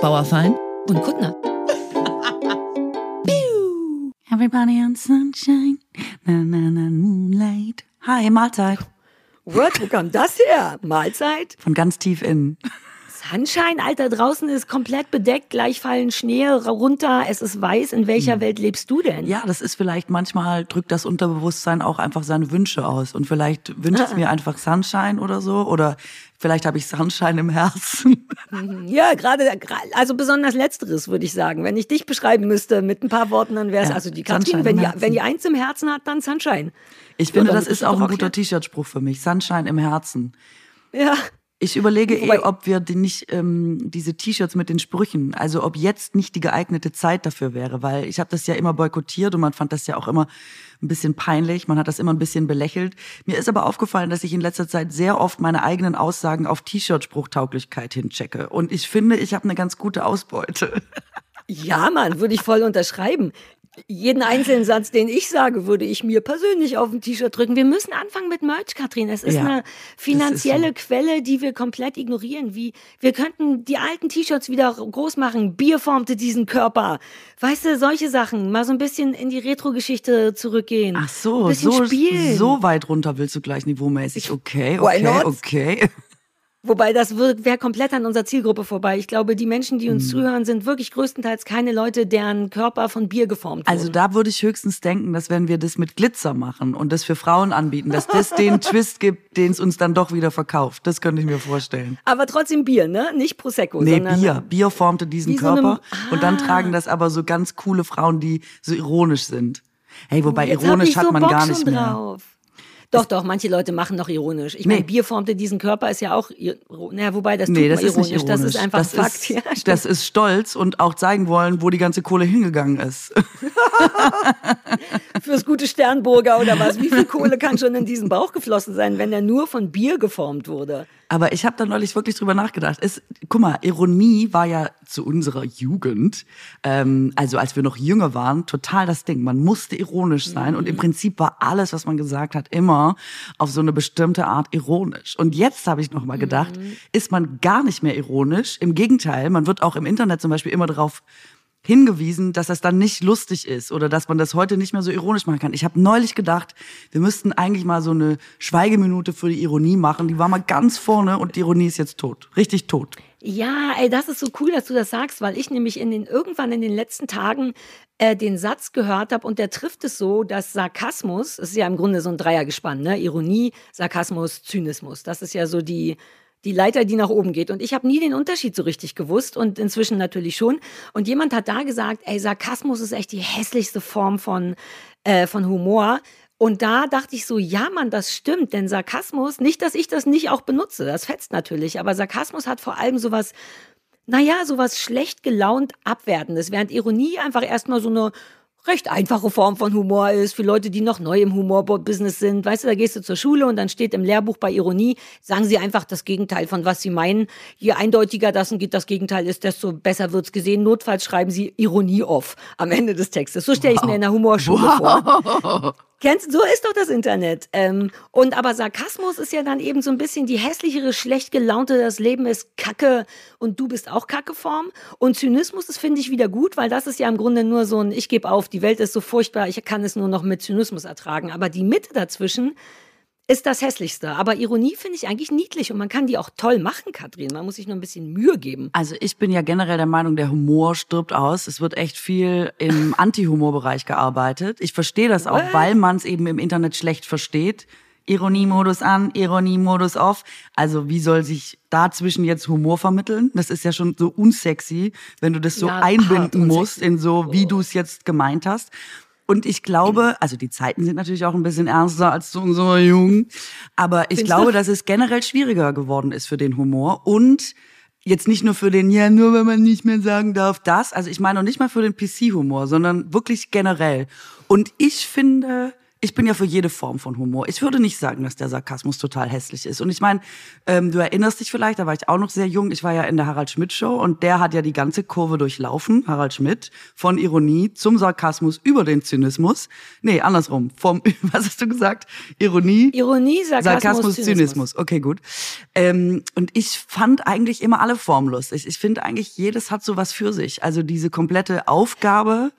Bauerfein und Kuttner. Everybody on sunshine, na na na moonlight. Hi, Mahlzeit. What? Wo kam das her? Mahlzeit? Von ganz tief innen. Sunshine, Alter, draußen ist komplett bedeckt, gleich fallen Schnee runter, es ist weiß. In welcher hm. Welt lebst du denn? Ja, das ist vielleicht manchmal drückt das Unterbewusstsein auch einfach seine Wünsche aus und vielleicht wünscht es ah. mir einfach Sunshine oder so oder vielleicht habe ich Sunshine im Herzen. Mhm. Ja, gerade also besonders letzteres würde ich sagen. Wenn ich dich beschreiben müsste mit ein paar Worten, dann wäre es ja, also die Katrin, wenn die, wenn die eins im Herzen hat, dann Sunshine. Ich finde, das ist auch ein guter T-Shirt-Spruch für mich. Sunshine im Herzen. Ja. Ich überlege eh, ob wir die nicht ähm, diese T-Shirts mit den Sprüchen, also ob jetzt nicht die geeignete Zeit dafür wäre, weil ich habe das ja immer boykottiert und man fand das ja auch immer ein bisschen peinlich, man hat das immer ein bisschen belächelt. Mir ist aber aufgefallen, dass ich in letzter Zeit sehr oft meine eigenen Aussagen auf T-Shirt-Spruchtauglichkeit hinchecke und ich finde, ich habe eine ganz gute Ausbeute. Ja, Mann, würde ich voll unterschreiben jeden einzelnen Satz, den ich sage, würde ich mir persönlich auf ein T-Shirt drücken. Wir müssen anfangen mit Merch, Katrin. Es ist ja, eine finanzielle so. Quelle, die wir komplett ignorieren. Wie wir könnten die alten T-Shirts wieder groß machen. Bier formte diesen Körper. Weißt du, solche Sachen. Mal so ein bisschen in die Retro-Geschichte zurückgehen. Ach so, so, so weit runter willst du gleich niveaumäßig. Okay, okay, okay. Wobei das wäre komplett an unserer Zielgruppe vorbei. Ich glaube, die Menschen, die uns mhm. zuhören, sind wirklich größtenteils keine Leute, deren Körper von Bier geformt wurden. Also da würde ich höchstens denken, dass wenn wir das mit Glitzer machen und das für Frauen anbieten, dass das den Twist gibt, den es uns dann doch wieder verkauft. Das könnte ich mir vorstellen. Aber trotzdem Bier, ne? Nicht Prosecco. Nee, Bier. Bier formte diesen Körper. So ah. Und dann ah. tragen das aber so ganz coole Frauen, die so ironisch sind. Hey, wobei Jetzt ironisch hat man gar nicht mehr. Drauf. Doch, doch, manche Leute machen noch ironisch. Ich nee. meine, Bier formte diesen Körper ist ja auch, naja, wobei das tut nee, das ist ironisch. ironisch. Das ist einfach das Fakt. Ist, ja, das ist Stolz und auch zeigen wollen, wo die ganze Kohle hingegangen ist. Fürs gute Sternburger oder was? Wie viel Kohle kann schon in diesen Bauch geflossen sein, wenn er nur von Bier geformt wurde? Aber ich habe da neulich wirklich drüber nachgedacht. Es, guck mal, Ironie war ja zu unserer Jugend, ähm, also als wir noch jünger waren, total das Ding. Man musste ironisch sein mhm. und im mhm. Prinzip war alles, was man gesagt hat, immer auf so eine bestimmte Art ironisch. Und jetzt habe ich noch mal gedacht, mhm. ist man gar nicht mehr ironisch. Im Gegenteil, man wird auch im Internet zum Beispiel immer darauf hingewiesen, dass das dann nicht lustig ist oder dass man das heute nicht mehr so ironisch machen kann. Ich habe neulich gedacht, wir müssten eigentlich mal so eine Schweigeminute für die Ironie machen. Die war mal ganz vorne und die Ironie ist jetzt tot. Richtig tot. Ja, ey, das ist so cool, dass du das sagst, weil ich nämlich in den irgendwann in den letzten Tagen äh, den Satz gehört habe und der trifft es so, dass Sarkasmus, es ist ja im Grunde so ein Dreiergespann, ne? Ironie, Sarkasmus, Zynismus. Das ist ja so die die Leiter, die nach oben geht. Und ich habe nie den Unterschied so richtig gewusst und inzwischen natürlich schon. Und jemand hat da gesagt, ey, Sarkasmus ist echt die hässlichste Form von, äh, von Humor. Und da dachte ich so, ja, Mann, das stimmt, denn Sarkasmus, nicht, dass ich das nicht auch benutze, das fetzt natürlich, aber Sarkasmus hat vor allem sowas, naja, sowas schlecht gelaunt Abwertendes, während Ironie einfach erstmal so eine recht einfache Form von Humor ist, für Leute, die noch neu im Humorbusiness sind. Weißt du, da gehst du zur Schule und dann steht im Lehrbuch bei Ironie, sagen sie einfach das Gegenteil von was sie meinen. Je eindeutiger das, das Gegenteil ist, desto besser wird's gesehen. Notfalls schreiben sie Ironie off am Ende des Textes. So stelle ich wow. mir in der Humorschule wow. vor. Kennst, so ist doch das Internet. Ähm, und aber Sarkasmus ist ja dann eben so ein bisschen die hässlichere, schlecht gelaunte, das Leben ist Kacke und du bist auch Kacke-Form. Und Zynismus, das finde ich wieder gut, weil das ist ja im Grunde nur so ein, ich gebe auf, die Welt ist so furchtbar, ich kann es nur noch mit Zynismus ertragen. Aber die Mitte dazwischen, ist das Hässlichste. Aber Ironie finde ich eigentlich niedlich und man kann die auch toll machen, Katrin. Man muss sich nur ein bisschen Mühe geben. Also ich bin ja generell der Meinung, der Humor stirbt aus. Es wird echt viel im Anti-Humor-Bereich gearbeitet. Ich verstehe das auch, What? weil man es eben im Internet schlecht versteht. Ironiemodus an, Ironiemodus off. Also wie soll sich dazwischen jetzt Humor vermitteln? Das ist ja schon so unsexy, wenn du das so ja, einbinden musst in so, wie du es jetzt gemeint hast. Und ich glaube, also die Zeiten sind natürlich auch ein bisschen ernster als zu unserer Jugend, aber ich Findest glaube, du? dass es generell schwieriger geworden ist für den Humor und jetzt nicht nur für den, ja, nur wenn man nicht mehr sagen darf, das. Also ich meine auch nicht mal für den PC-Humor, sondern wirklich generell. Und ich finde, ich bin ja für jede Form von Humor. Ich würde nicht sagen, dass der Sarkasmus total hässlich ist. Und ich meine, ähm, du erinnerst dich vielleicht, da war ich auch noch sehr jung. Ich war ja in der Harald Schmidt Show und der hat ja die ganze Kurve durchlaufen, Harald Schmidt, von Ironie zum Sarkasmus über den Zynismus. Nee, andersrum. Vom, was hast du gesagt? Ironie. Ironie, Sarkasmus, Sarkasmus Zynismus. Zynismus. Okay, gut. Ähm, und ich fand eigentlich immer alle Formen lustig. Ich finde eigentlich, jedes hat so was für sich. Also diese komplette Aufgabe,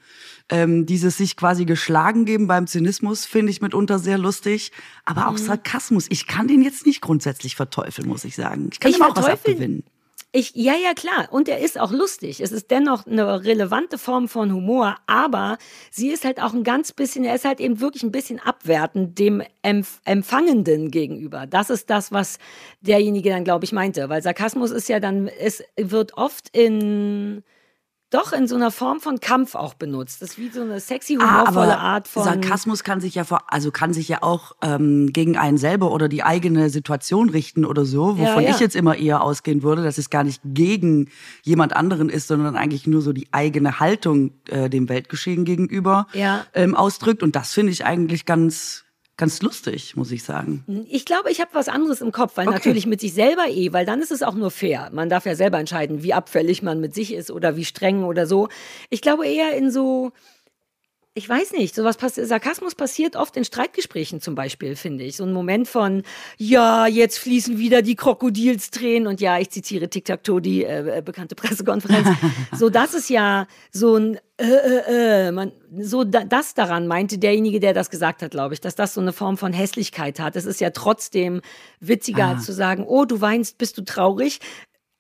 ähm, dieses sich quasi geschlagen geben beim Zynismus finde ich mitunter sehr lustig. Aber auch mhm. Sarkasmus, ich kann den jetzt nicht grundsätzlich verteufeln, muss ich sagen. Ich kann ich auch was abgewinnen. Ich, ja, ja, klar. Und er ist auch lustig. Es ist dennoch eine relevante Form von Humor, aber sie ist halt auch ein ganz bisschen, er ist halt eben wirklich ein bisschen abwertend dem Empf Empfangenden gegenüber. Das ist das, was derjenige dann, glaube ich, meinte. Weil Sarkasmus ist ja dann, es wird oft in, doch in so einer Form von Kampf auch benutzt. Das ist wie so eine sexy, ah, humorvolle ah, Art von. Sarkasmus kann sich ja vor, also kann sich ja auch ähm, gegen einen selber oder die eigene Situation richten oder so, wovon ja, ja. ich jetzt immer eher ausgehen würde, dass es gar nicht gegen jemand anderen ist, sondern eigentlich nur so die eigene Haltung äh, dem Weltgeschehen gegenüber ja. ähm, ausdrückt. Und das finde ich eigentlich ganz ganz lustig, muss ich sagen. Ich glaube, ich habe was anderes im Kopf, weil okay. natürlich mit sich selber eh, weil dann ist es auch nur fair. Man darf ja selber entscheiden, wie abfällig man mit sich ist oder wie streng oder so. Ich glaube eher in so ich weiß nicht, sowas passiert, Sarkasmus passiert oft in Streitgesprächen zum Beispiel, finde ich. So ein Moment von, ja, jetzt fließen wieder die Krokodilstränen und ja, ich zitiere Tic-Tac-Toe, die äh, äh bekannte Pressekonferenz. so, das ist ja so ein, äh, äh, äh, man, so da, das daran meinte derjenige, der das gesagt hat, glaube ich, dass das so eine Form von Hässlichkeit hat. Es ist ja trotzdem witziger ah. zu sagen, oh, du weinst, bist du traurig,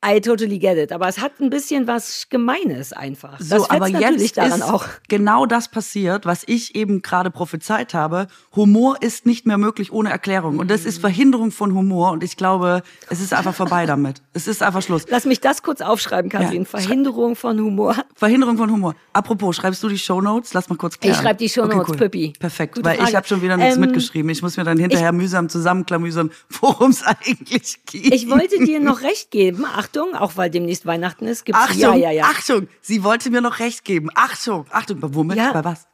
I totally get it. Aber es hat ein bisschen was Gemeines einfach. So, das aber jetzt daran ist auch. genau das passiert, was ich eben gerade prophezeit habe. Humor ist nicht mehr möglich ohne Erklärung. Und das ist mhm. Verhinderung von Humor. Und ich glaube, es ist einfach vorbei damit. Es ist einfach Schluss. Lass mich das kurz aufschreiben, Kathrin. Ja. Verhinderung von Humor. Verhinderung von Humor. Apropos, schreibst du die Shownotes? Lass mal kurz klären. Ich schreibe die Shownotes, okay, cool. Pippi. Perfekt, Gute weil Frage. ich habe schon wieder nichts ähm, mitgeschrieben. Ich muss mir dann hinterher mühsam zusammenklamüsern, worum es eigentlich geht. Ich wollte dir noch recht geben. Ach, Achtung, auch weil demnächst Weihnachten ist, gibt's Achtung, ja, ja, ja. Achtung, sie wollte mir noch recht geben. Achtung, Achtung, womit? Ja. Bei was?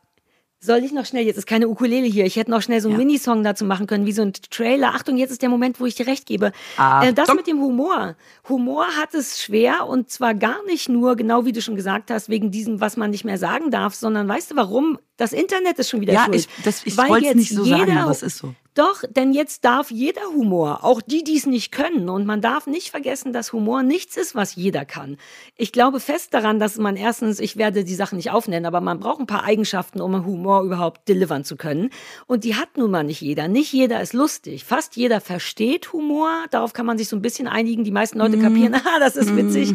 Soll ich noch schnell, jetzt ist keine Ukulele hier, ich hätte noch schnell so einen ja. Minisong dazu machen können, wie so ein Trailer. Achtung, jetzt ist der Moment, wo ich dir recht gebe. Äh, das mit dem Humor. Humor hat es schwer und zwar gar nicht nur, genau wie du schon gesagt hast, wegen diesem, was man nicht mehr sagen darf, sondern weißt du warum? Das Internet ist schon wieder ja, schuld. Ich, das, ich wollte es nicht so jeder, sagen, aber es ist so. Doch, denn jetzt darf jeder Humor, auch die, die es nicht können. Und man darf nicht vergessen, dass Humor nichts ist, was jeder kann. Ich glaube fest daran, dass man erstens, ich werde die Sachen nicht aufnennen, aber man braucht ein paar Eigenschaften, um Humor überhaupt delivern zu können. Und die hat nun mal nicht jeder. Nicht jeder ist lustig. Fast jeder versteht Humor. Darauf kann man sich so ein bisschen einigen. Die meisten Leute mm. kapieren, ah, das ist witzig.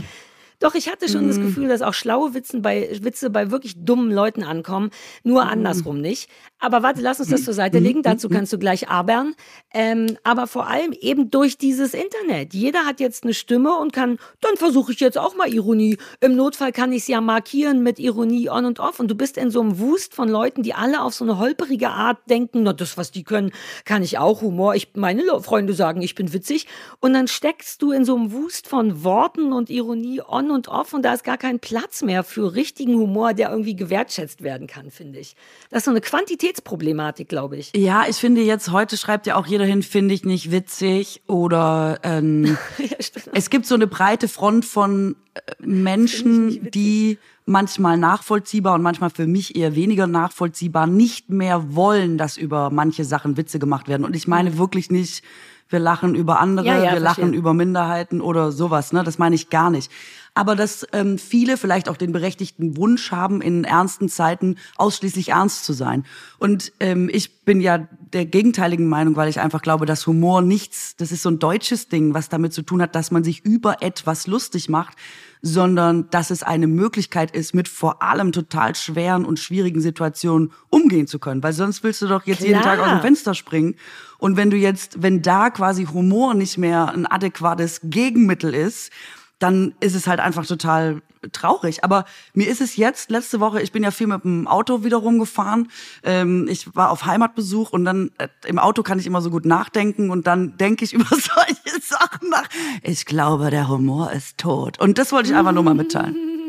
Doch, ich hatte schon mm. das mhm. Gefühl, dass auch schlaue Witzen bei, Witze bei wirklich dummen Leuten ankommen, nur mm. andersrum nicht. Aber warte, lass uns das zur Seite legen, dazu mhm. kannst du gleich abern. Ähm, aber vor allem eben durch dieses Internet. Jeder hat jetzt eine Stimme und kann, dann versuche ich jetzt auch mal Ironie. Im Notfall kann ich es ja markieren mit Ironie on und off. Und du bist in so einem Wust von Leuten, die alle auf so eine holperige Art denken, na, das, was die können, kann ich auch. Humor. Ich, meine Freunde sagen, ich bin witzig. Und dann steckst du in so einem Wust von Worten und Ironie on und off und da ist gar kein Platz mehr für richtigen Humor, der irgendwie gewertschätzt werden kann, finde ich. Das ist so eine Quantitätsproblematik, glaube ich. Ja, ich finde jetzt, heute schreibt ja auch jeder hin, finde ich nicht witzig oder ähm, ja, es gibt so eine breite Front von äh, Menschen, die manchmal nachvollziehbar und manchmal für mich eher weniger nachvollziehbar nicht mehr wollen, dass über manche Sachen Witze gemacht werden. Und ich meine mhm. wirklich nicht, wir lachen über andere, ja, ja, wir verstehe. lachen über Minderheiten oder sowas. Ne? Das meine ich gar nicht aber dass ähm, viele vielleicht auch den berechtigten Wunsch haben, in ernsten Zeiten ausschließlich ernst zu sein. Und ähm, ich bin ja der gegenteiligen Meinung, weil ich einfach glaube, dass Humor nichts, das ist so ein deutsches Ding, was damit zu tun hat, dass man sich über etwas lustig macht, sondern dass es eine Möglichkeit ist, mit vor allem total schweren und schwierigen Situationen umgehen zu können. Weil sonst willst du doch jetzt Klar. jeden Tag aus dem Fenster springen. Und wenn du jetzt, wenn da quasi Humor nicht mehr ein adäquates Gegenmittel ist, dann ist es halt einfach total traurig. Aber mir ist es jetzt, letzte Woche, ich bin ja viel mit dem Auto wieder rumgefahren. Ähm, ich war auf Heimatbesuch und dann äh, im Auto kann ich immer so gut nachdenken und dann denke ich über solche Sachen nach. Ich glaube, der Humor ist tot. Und das wollte ich einfach nur mal mitteilen.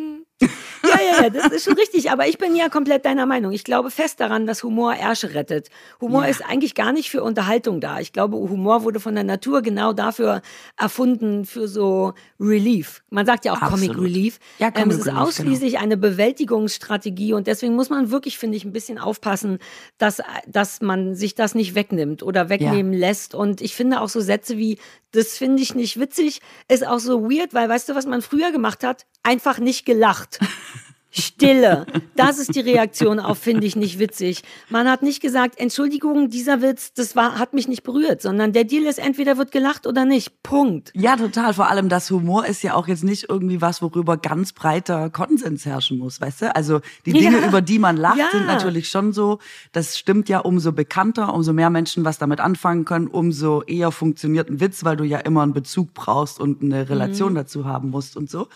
Ja, ja, ja, das ist schon richtig. Aber ich bin ja komplett deiner Meinung. Ich glaube fest daran, dass Humor Ärsche rettet. Humor ja. ist eigentlich gar nicht für Unterhaltung da. Ich glaube, Humor wurde von der Natur genau dafür erfunden, für so Relief. Man sagt ja auch Absolut. Comic Relief. Ja, Comic ähm, es ist Relief, ausschließlich genau. eine Bewältigungsstrategie und deswegen muss man wirklich, finde ich, ein bisschen aufpassen, dass, dass man sich das nicht wegnimmt oder wegnehmen ja. lässt. Und ich finde auch so Sätze wie, das finde ich nicht witzig, ist auch so weird, weil weißt du, was man früher gemacht hat? Einfach nicht gelacht. Stille. Das ist die Reaktion auf, finde ich nicht witzig. Man hat nicht gesagt, Entschuldigung, dieser Witz, das war, hat mich nicht berührt, sondern der Deal ist, entweder wird gelacht oder nicht. Punkt. Ja, total. Vor allem das Humor ist ja auch jetzt nicht irgendwie was, worüber ganz breiter Konsens herrschen muss, weißt du? Also die Dinge, ja. über die man lacht, ja. sind natürlich schon so. Das stimmt ja umso bekannter, umso mehr Menschen was damit anfangen können, umso eher funktioniert ein Witz, weil du ja immer einen Bezug brauchst und eine Relation mhm. dazu haben musst und so.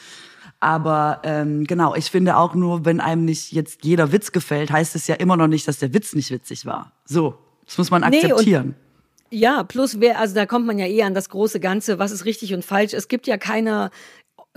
Aber ähm, genau, ich finde auch nur, wenn einem nicht jetzt jeder Witz gefällt, heißt es ja immer noch nicht, dass der Witz nicht witzig war. So, das muss man akzeptieren. Nee, ja, plus wer, also da kommt man ja eher an das große Ganze, was ist richtig und falsch. Es gibt ja keine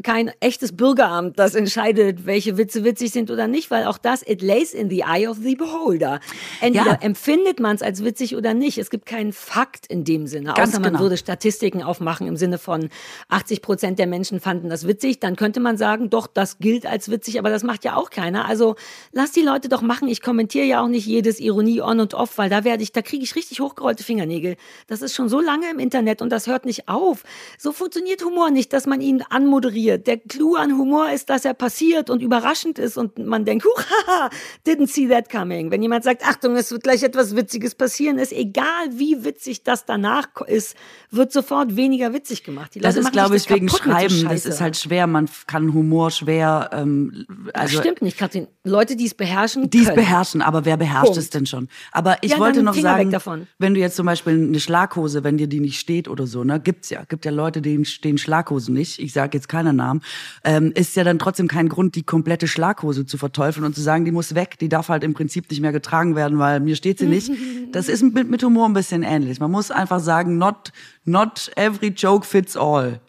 kein echtes Bürgeramt, das entscheidet, welche Witze witzig sind oder nicht, weil auch das, it lays in the eye of the beholder. Entweder ja. empfindet man es als witzig oder nicht. Es gibt keinen Fakt in dem Sinne, Ganz außer man genau. würde Statistiken aufmachen im Sinne von 80 Prozent der Menschen fanden das witzig. Dann könnte man sagen, doch, das gilt als witzig, aber das macht ja auch keiner. Also lass die Leute doch machen. Ich kommentiere ja auch nicht jedes Ironie on und off, weil da werde ich, da kriege ich richtig hochgerollte Fingernägel. Das ist schon so lange im Internet und das hört nicht auf. So funktioniert Humor nicht, dass man ihn anmoderiert passiert. Der Clou an Humor ist, dass er passiert und überraschend ist und man denkt, huhaha, didn't see that coming. Wenn jemand sagt, Achtung, es wird gleich etwas Witziges passieren, ist egal, wie witzig das danach ist, wird sofort weniger witzig gemacht. das ist, glaube ich, wegen Schreiben. Das ist halt schwer. Man kann Humor schwer. Ähm, also das stimmt nicht, Katrin. Leute, die es beherrschen, die es beherrschen. Aber wer beherrscht Punkt. es denn schon? Aber ich ja, wollte noch sagen, wenn du jetzt zum Beispiel eine Schlaghose, wenn dir die nicht steht oder so, ne, gibt's ja, gibt ja Leute, denen stehen Schlaghosen nicht. Ich sage jetzt keinen Namen. Ähm, ist ja dann trotzdem kein Grund, die komplette Schlaghose zu verteufeln und zu sagen, die muss weg, die darf halt im Prinzip nicht mehr getragen werden, weil mir steht sie nicht. Das ist mit, mit Humor ein bisschen ähnlich. Man muss einfach sagen, not not every joke fits all.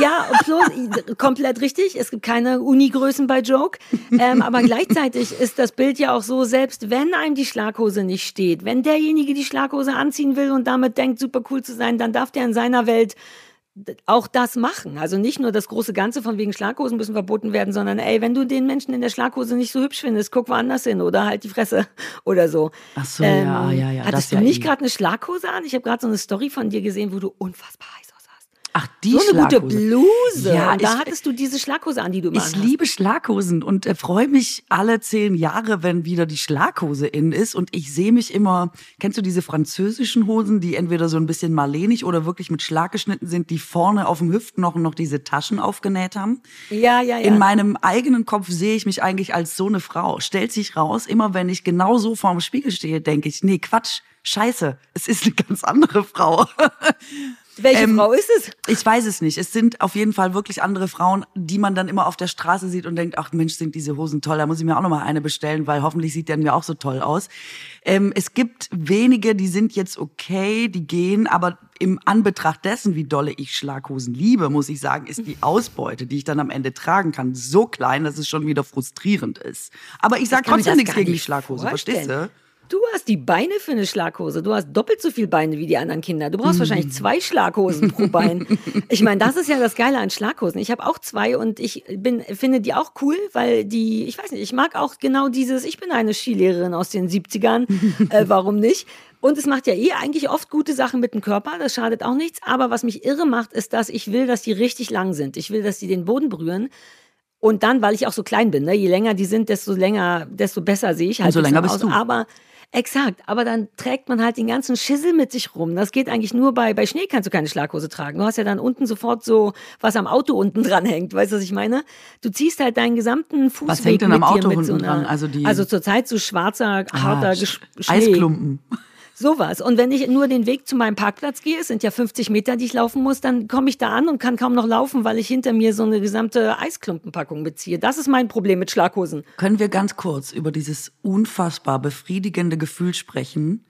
Ja, bloß, komplett richtig. Es gibt keine Unigrößen bei Joke. Ähm, aber gleichzeitig ist das Bild ja auch so, selbst wenn einem die Schlaghose nicht steht, wenn derjenige die Schlaghose anziehen will und damit denkt, super cool zu sein, dann darf der in seiner Welt auch das machen. Also nicht nur das große Ganze von wegen Schlaghosen müssen verboten werden, sondern ey, wenn du den Menschen in der Schlaghose nicht so hübsch findest, guck woanders hin oder halt die Fresse oder so. Ach so, ähm, ja, ja, ja. Hattest du ja nicht gerade eine Schlaghose an? Ich habe gerade so eine Story von dir gesehen, wo du unfassbar heiß Ach, die so eine gute Bluse. Ja, und da ich, hattest du diese Schlaghose an, die du immer Ich liebe Schlaghosen und äh, freue mich alle zehn Jahre, wenn wieder die Schlaghose in ist. Und ich sehe mich immer, kennst du diese französischen Hosen, die entweder so ein bisschen marlenig oder wirklich mit Schlag geschnitten sind, die vorne auf dem Hüftknochen noch diese Taschen aufgenäht haben? Ja, ja, ja. In meinem eigenen Kopf sehe ich mich eigentlich als so eine Frau. Stellt sich raus, immer wenn ich genau so vorm Spiegel stehe, denke ich, nee, Quatsch, scheiße, es ist eine ganz andere Frau. Welche ähm, Frau ist es? Ich weiß es nicht. Es sind auf jeden Fall wirklich andere Frauen, die man dann immer auf der Straße sieht und denkt, ach Mensch, sind diese Hosen toll. Da muss ich mir auch noch mal eine bestellen, weil hoffentlich sieht der mir auch so toll aus. Ähm, es gibt wenige, die sind jetzt okay, die gehen, aber im Anbetracht dessen, wie dolle ich Schlaghosen liebe, muss ich sagen, ist die Ausbeute, die ich dann am Ende tragen kann, so klein, dass es schon wieder frustrierend ist. Aber ich sage trotzdem nichts gegen die Schlaghose, verstehst du? Du hast die Beine für eine Schlaghose. Du hast doppelt so viele Beine wie die anderen Kinder. Du brauchst mm. wahrscheinlich zwei Schlaghosen pro Bein. Ich meine, das ist ja das Geile an Schlaghosen. Ich habe auch zwei und ich bin, finde die auch cool, weil die, ich weiß nicht, ich mag auch genau dieses, ich bin eine Skilehrerin aus den 70ern. äh, warum nicht? Und es macht ja eh eigentlich oft gute Sachen mit dem Körper, das schadet auch nichts. Aber was mich irre macht, ist, dass ich will, dass die richtig lang sind. Ich will, dass die den Boden berühren. Und dann, weil ich auch so klein bin, ne, je länger die sind, desto länger, desto besser sehe ich halt. Umso länger bist aus. du. Aber Exakt, aber dann trägt man halt den ganzen Schissel mit sich rum. Das geht eigentlich nur bei, bei Schnee kannst du keine Schlaghose tragen. Du hast ja dann unten sofort so, was am Auto unten dran hängt. Weißt du, was ich meine? Du ziehst halt deinen gesamten Fußweg Was hängt denn am Auto unten so einer, dran? Also, die also zurzeit so schwarzer, harter ah, Schnee. Eisklumpen. Sowas. Und wenn ich nur den Weg zu meinem Parkplatz gehe, es sind ja 50 Meter, die ich laufen muss, dann komme ich da an und kann kaum noch laufen, weil ich hinter mir so eine gesamte Eisklumpenpackung beziehe. Das ist mein Problem mit Schlaghosen. Können wir ganz kurz über dieses unfassbar befriedigende Gefühl sprechen?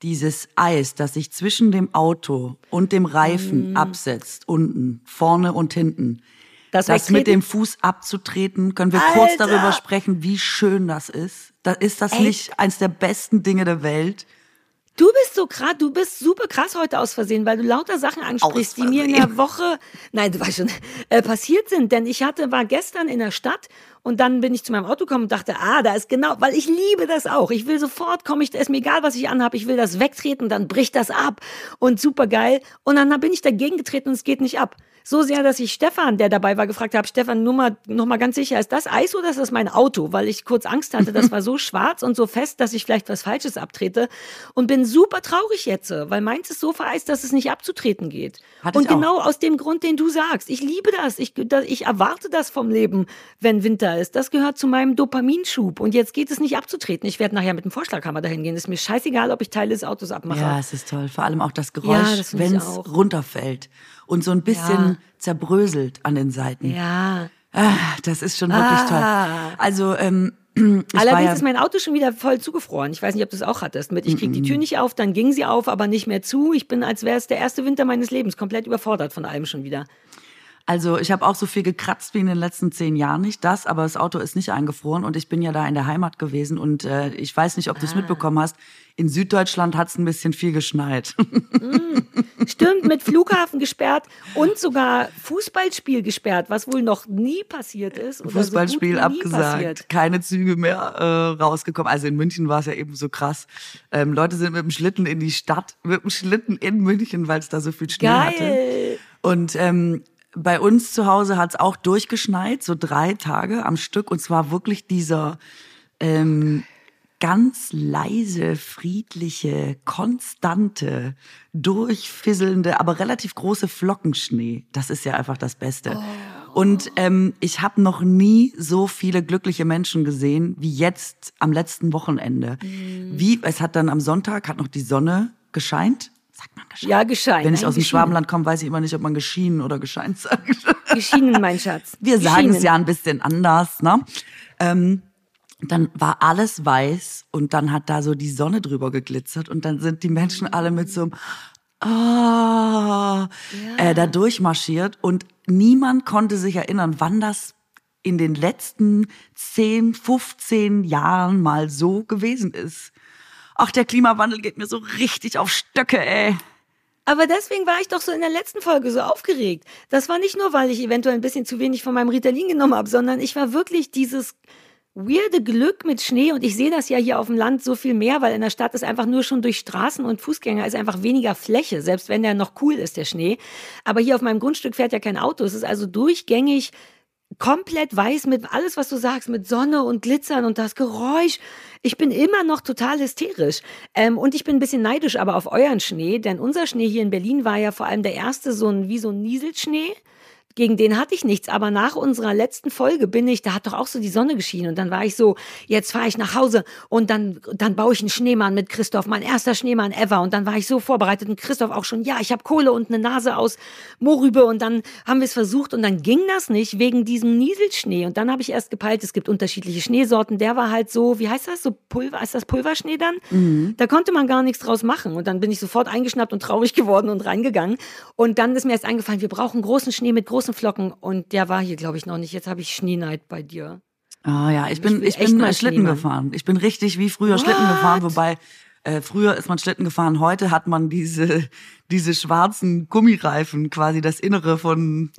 Dieses Eis, das sich zwischen dem Auto und dem Reifen mm. absetzt, unten, vorne und hinten Das, Das mit dem Fuß abzutreten, können wir kurz Alter! darüber sprechen, wie schön das ist. Da ist das Ey. nicht eins der besten Dinge der Welt. Du bist so krass, du bist super krass heute aus Versehen, weil du lauter Sachen ansprichst, die mir in der Woche, nein, du weißt schon, äh, passiert sind. Denn ich hatte, war gestern in der Stadt und dann bin ich zu meinem Auto gekommen und dachte, ah, da ist genau, weil ich liebe das auch. Ich will sofort, komme ich, ist mir egal, was ich anhabe, ich will das wegtreten, dann bricht das ab und super geil. Und dann bin ich dagegen getreten und es geht nicht ab. So sehr, dass ich Stefan, der dabei war, gefragt habe, Stefan, nur mal, noch mal ganz sicher, ist das Eis oder ist das mein Auto? Weil ich kurz Angst hatte, das war so schwarz und so fest, dass ich vielleicht was Falsches abtrete und bin super traurig jetzt, weil meins ist so vereist, dass es nicht abzutreten geht. Hatte und genau aus dem Grund, den du sagst. Ich liebe das. Ich, da- ich erwarte das vom Leben, wenn Winter ist. Das gehört zu meinem Dopaminschub. Und jetzt geht es nicht abzutreten. Ich werde nachher mit dem Vorschlaghammer dahin gehen. Ist mir scheißegal, ob ich Teile des Autos abmache. Ja, es ist toll. Vor allem auch das Ja, Geräusch, das ich wenn es runterfällt und so ein bisschen Ja. zerbröselt an den Seiten. ja. Ah, das ist schon wirklich Ah. toll. Also, ähm, ich Allerdings ja, ist mein Auto schon wieder voll zugefroren. Ich weiß nicht, ob du es auch hattest. Mit ich krieg die Tür nicht auf, dann ging sie auf, aber nicht mehr zu. Ich bin, als wäre es der erste Winter meines Lebens, komplett überfordert von allem schon wieder. Also ich habe auch so viel gekratzt wie in den letzten zehn Jahren nicht das, aber das Auto ist nicht eingefroren und ich bin ja da in der Heimat gewesen und äh, ich weiß nicht, ob Ah. du es mitbekommen hast. In Süddeutschland hat es ein bisschen viel geschneit. Stimmt, mit Flughafen gesperrt und sogar Fußballspiel gesperrt, was wohl noch nie passiert ist. Fußballspiel so abgesagt, keine Züge mehr äh, rausgekommen. Also in München war es ja eben so krass. Ähm, Leute sind mit dem Schlitten in die Stadt, mit dem Schlitten in München, weil es da so viel Schnee hatte. Geil. Und ähm, bei uns zu Hause hat es auch durchgeschneit, so drei Tage am Stück. Und zwar wirklich dieser ähm, ganz leise, friedliche, konstante, durchfisselnde, aber relativ große Flockenschnee. Das ist ja einfach das Beste. Und ähm, ich habe noch nie so viele glückliche Menschen gesehen wie jetzt am letzten Wochenende. Wie es hat dann am Sonntag hat noch die Sonne gescheint. Sagt man gescheint? Ja, gescheint. Wenn ich Nein, aus dem. Schwabenland komme, weiß ich immer nicht, ob man geschienen oder gescheint sagt. Geschienen, mein Schatz. Wir sagen es ja ein bisschen anders, ne? Ähm, dann war alles weiß und dann hat da so die Sonne drüber geglitzert und dann sind die Menschen alle mit so einem Ah, äh, da durchmarschiert und niemand konnte sich erinnern, wann das in den letzten 10, 15 Jahren mal so gewesen ist. Ach, der Klimawandel geht mir so richtig auf Stöcke, ey. Aber deswegen war ich doch so in der letzten Folge so aufgeregt. Das war nicht nur, weil ich eventuell ein bisschen zu wenig von meinem Ritalin genommen habe, sondern ich war wirklich dieses weirde Glück mit Schnee und ich sehe das ja hier auf dem Land so viel mehr, weil in der Stadt ist einfach nur schon durch Straßen und Fußgänger ist einfach weniger Fläche, selbst wenn der noch cool ist, der Schnee. Aber hier auf meinem Grundstück fährt ja kein Auto. Es ist also durchgängig komplett weiß mit alles, was du sagst, mit Sonne und Glitzern und das Geräusch. Ich bin immer noch total hysterisch. Ähm, und ich bin ein bisschen neidisch aber auf euren Schnee, denn unser Schnee hier in Berlin war ja vor allem der erste so ein, wie so ein Nieselschnee. Gegen den hatte ich nichts, aber nach unserer letzten Folge bin ich, da hat doch auch so die Sonne geschienen und dann war ich so, jetzt fahre ich nach Hause und dann, dann baue ich einen Schneemann mit Christoph, mein erster Schneemann ever und dann war ich so vorbereitet und Christoph auch schon, ja, ich habe Kohle und eine Nase aus Mohrrübe und dann haben wir es versucht und dann ging das nicht wegen diesem Nieselschnee und dann habe ich erst gepeilt, es gibt unterschiedliche Schneesorten, der war halt so, wie heißt das, so Pulver, ist das Pulverschnee dann? Da konnte man gar nichts draus machen und dann bin ich sofort eingeschnappt und traurig geworden und reingegangen und dann ist mir erst eingefallen, wir brauchen großen Schnee mit großen Flocken und der war hier, glaube ich, noch nicht. Jetzt habe ich Schneeneid bei dir. Ah ja, ich bin, ich echt bin mal Schlitten Schneemann. gefahren. Ich bin richtig wie früher Schlitten gefahren, wobei äh, früher ist man Schlitten gefahren, heute hat man diese, diese schwarzen Gummireifen, quasi das Innere von,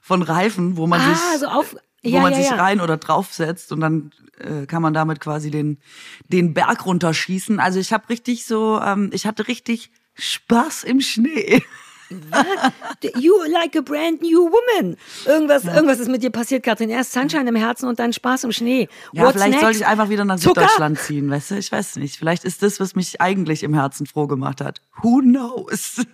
von Reifen, wo man ah, sich, so auf. wo Ja, man ja, sich ja. rein oder draufsetzt und dann äh, kann man damit quasi den, den Berg runterschießen. Also ich habe richtig so, ähm, ich hatte richtig Spaß im Schnee. You like a brand new woman. Irgendwas, irgendwas ist mit dir passiert, Katrin. Erst Sunshine im Herzen und dann Spaß im Schnee. Ja, What's vielleicht next? sollte ich einfach wieder nach Zucker? Süddeutschland ziehen, weißt du? Ich weiß nicht. Vielleicht ist das, was mich eigentlich im Herzen froh gemacht hat. Who knows?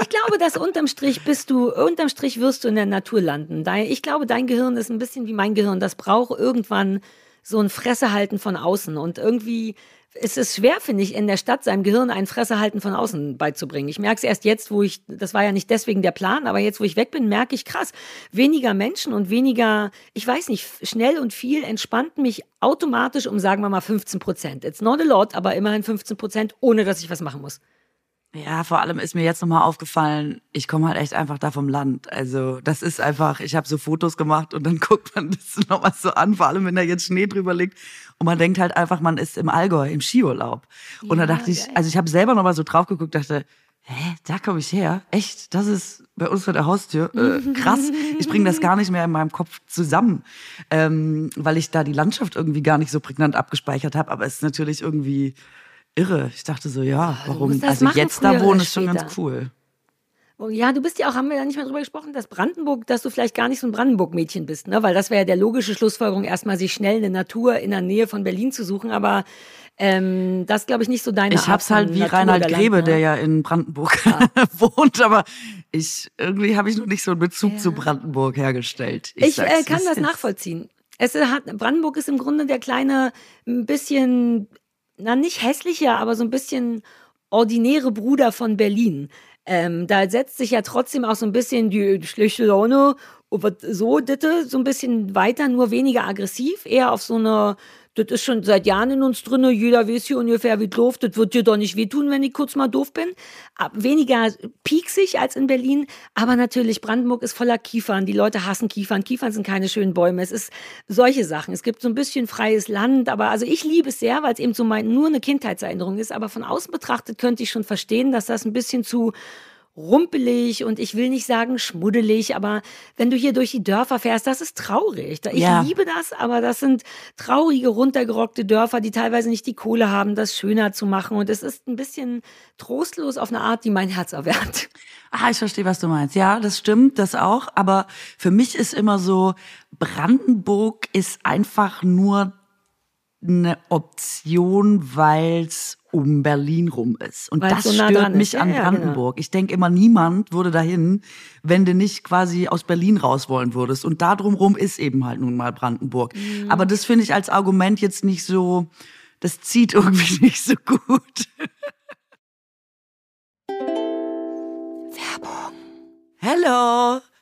Ich glaube, dass unterm Strich bist du, unterm Strich wirst du in der Natur landen. Ich glaube, dein Gehirn ist ein bisschen wie mein Gehirn. Das braucht irgendwann so ein Fressehalten von außen. Und irgendwie ist es schwer, finde ich, in der Stadt seinem Gehirn ein Fressehalten von außen beizubringen. Ich merke es erst jetzt, wo ich, das war ja nicht deswegen der Plan, aber jetzt, wo ich weg bin, merke ich krass, weniger Menschen und weniger, ich weiß nicht, schnell und viel entspannt mich automatisch um, sagen wir mal, 15 Prozent. It's not a lot, aber immerhin 15 Prozent, ohne dass ich was machen muss. Ja, vor allem ist mir jetzt nochmal aufgefallen, ich komme halt echt einfach da vom Land. Also das ist einfach, ich habe so Fotos gemacht und dann guckt man das nochmal so an, vor allem wenn da jetzt Schnee drüber liegt. Und man denkt halt einfach, man ist im Allgäu, im Skiurlaub. Und da dachte ich, also ich habe selber nochmal so drauf geguckt, dachte, hä, da komme ich her? Echt? Das ist bei uns vor der Haustür? Äh, krass. Ich bringe das gar nicht mehr in meinem Kopf zusammen, ähm, weil ich da die Landschaft irgendwie gar nicht so prägnant abgespeichert habe. Aber es ist natürlich irgendwie irre. Ich dachte so, ja, warum? Also jetzt da wohnen ist schon ganz cool. Oh, ja, du bist ja auch, haben wir da nicht mehr drüber gesprochen, dass Brandenburg, dass du vielleicht gar nicht so ein Brandenburg-Mädchen bist, ne? Weil das wäre ja der logische Schlussfolgerung, erstmal sich schnell eine Natur in der Nähe von Berlin zu suchen, aber ähm, das glaube ich nicht so deine Ich hab's halt wie Natur Reinhard Grebe, ne? der ja in Brandenburg ja. wohnt, aber ich irgendwie habe ich noch nicht so einen Bezug ja. zu Brandenburg hergestellt. Ich, ich äh, kann das nachvollziehen. Es hat, Brandenburg ist im Grunde der kleine, ein bisschen, na nicht hässlicher, aber so ein bisschen ordinäre Bruder von Berlin. Ähm, da setzt sich ja trotzdem auch so ein bisschen die schlechte Laune so, ditte, so ein bisschen weiter, nur weniger aggressiv, eher auf so eine das ist schon seit Jahren in uns drin. Jeder weiß hier ungefähr, wie doof. Das wird dir doch nicht wehtun, wenn ich kurz mal doof bin. Weniger pieksig als in Berlin. Aber natürlich, Brandenburg ist voller Kiefern. Die Leute hassen Kiefern. Kiefern sind keine schönen Bäume. Es ist solche Sachen. Es gibt so ein bisschen freies Land. Aber also ich liebe es sehr, weil es eben so mein, nur eine Kindheitserinnerung ist. Aber von außen betrachtet könnte ich schon verstehen, dass das ein bisschen zu rumpelig und ich will nicht sagen schmuddelig, aber wenn du hier durch die Dörfer fährst, das ist traurig. Ich ja. liebe das, aber das sind traurige, runtergerockte Dörfer, die teilweise nicht die Kohle haben, das schöner zu machen. Und es ist ein bisschen trostlos auf eine Art, die mein Herz erwärmt. Ah, ich verstehe, was du meinst. Ja, das stimmt, das auch. Aber für mich ist immer so, Brandenburg ist einfach nur eine Option, weil es um Berlin rum ist. Und Weil's das so nah stört mich ja, an Brandenburg. Ja, genau. Ich denke immer, niemand würde dahin, wenn du nicht quasi aus Berlin raus wollen würdest. Und da drumrum ist eben halt nun mal Brandenburg. Mhm. Aber das finde ich als Argument jetzt nicht so, das zieht irgendwie nicht so gut. Werbung. Hello.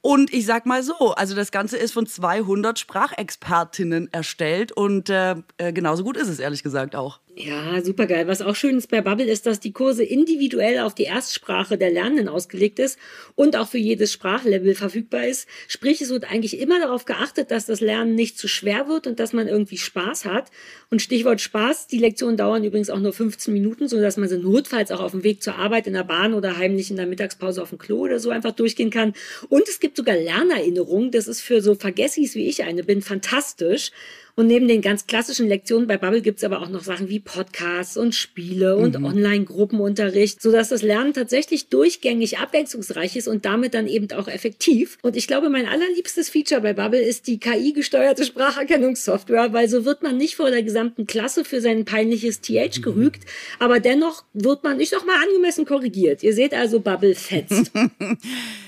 Und ich sag mal so, also das Ganze ist von 200 Sprachexpertinnen erstellt und äh, äh, genauso gut ist es ehrlich gesagt auch. Ja, super geil. Was auch schön ist bei Bubble ist, dass die Kurse individuell auf die Erstsprache der Lernenden ausgelegt ist und auch für jedes Sprachlevel verfügbar ist. Sprich, es wird eigentlich immer darauf geachtet, dass das Lernen nicht zu schwer wird und dass man irgendwie Spaß hat. Und Stichwort Spaß, die Lektionen dauern übrigens auch nur 15 Minuten, sodass man sie notfalls auch auf dem Weg zur Arbeit in der Bahn oder heimlich in der Mittagspause auf dem Klo oder so einfach durchgehen kann. Und es gibt sogar Lernerinnerungen. Das ist für so Vergessis wie ich eine bin fantastisch. Und neben den ganz klassischen Lektionen bei Bubble gibt es aber auch noch Sachen wie Podcasts und Spiele und mhm. Online-Gruppenunterricht, sodass das Lernen tatsächlich durchgängig abwechslungsreich ist und damit dann eben auch effektiv. Und ich glaube, mein allerliebstes Feature bei Bubble ist die KI-gesteuerte Spracherkennungssoftware, weil so wird man nicht vor der gesamten Klasse für sein peinliches TH mhm. gerügt, aber dennoch wird man, ich sag mal, angemessen korrigiert. Ihr seht also, Bubble fetzt.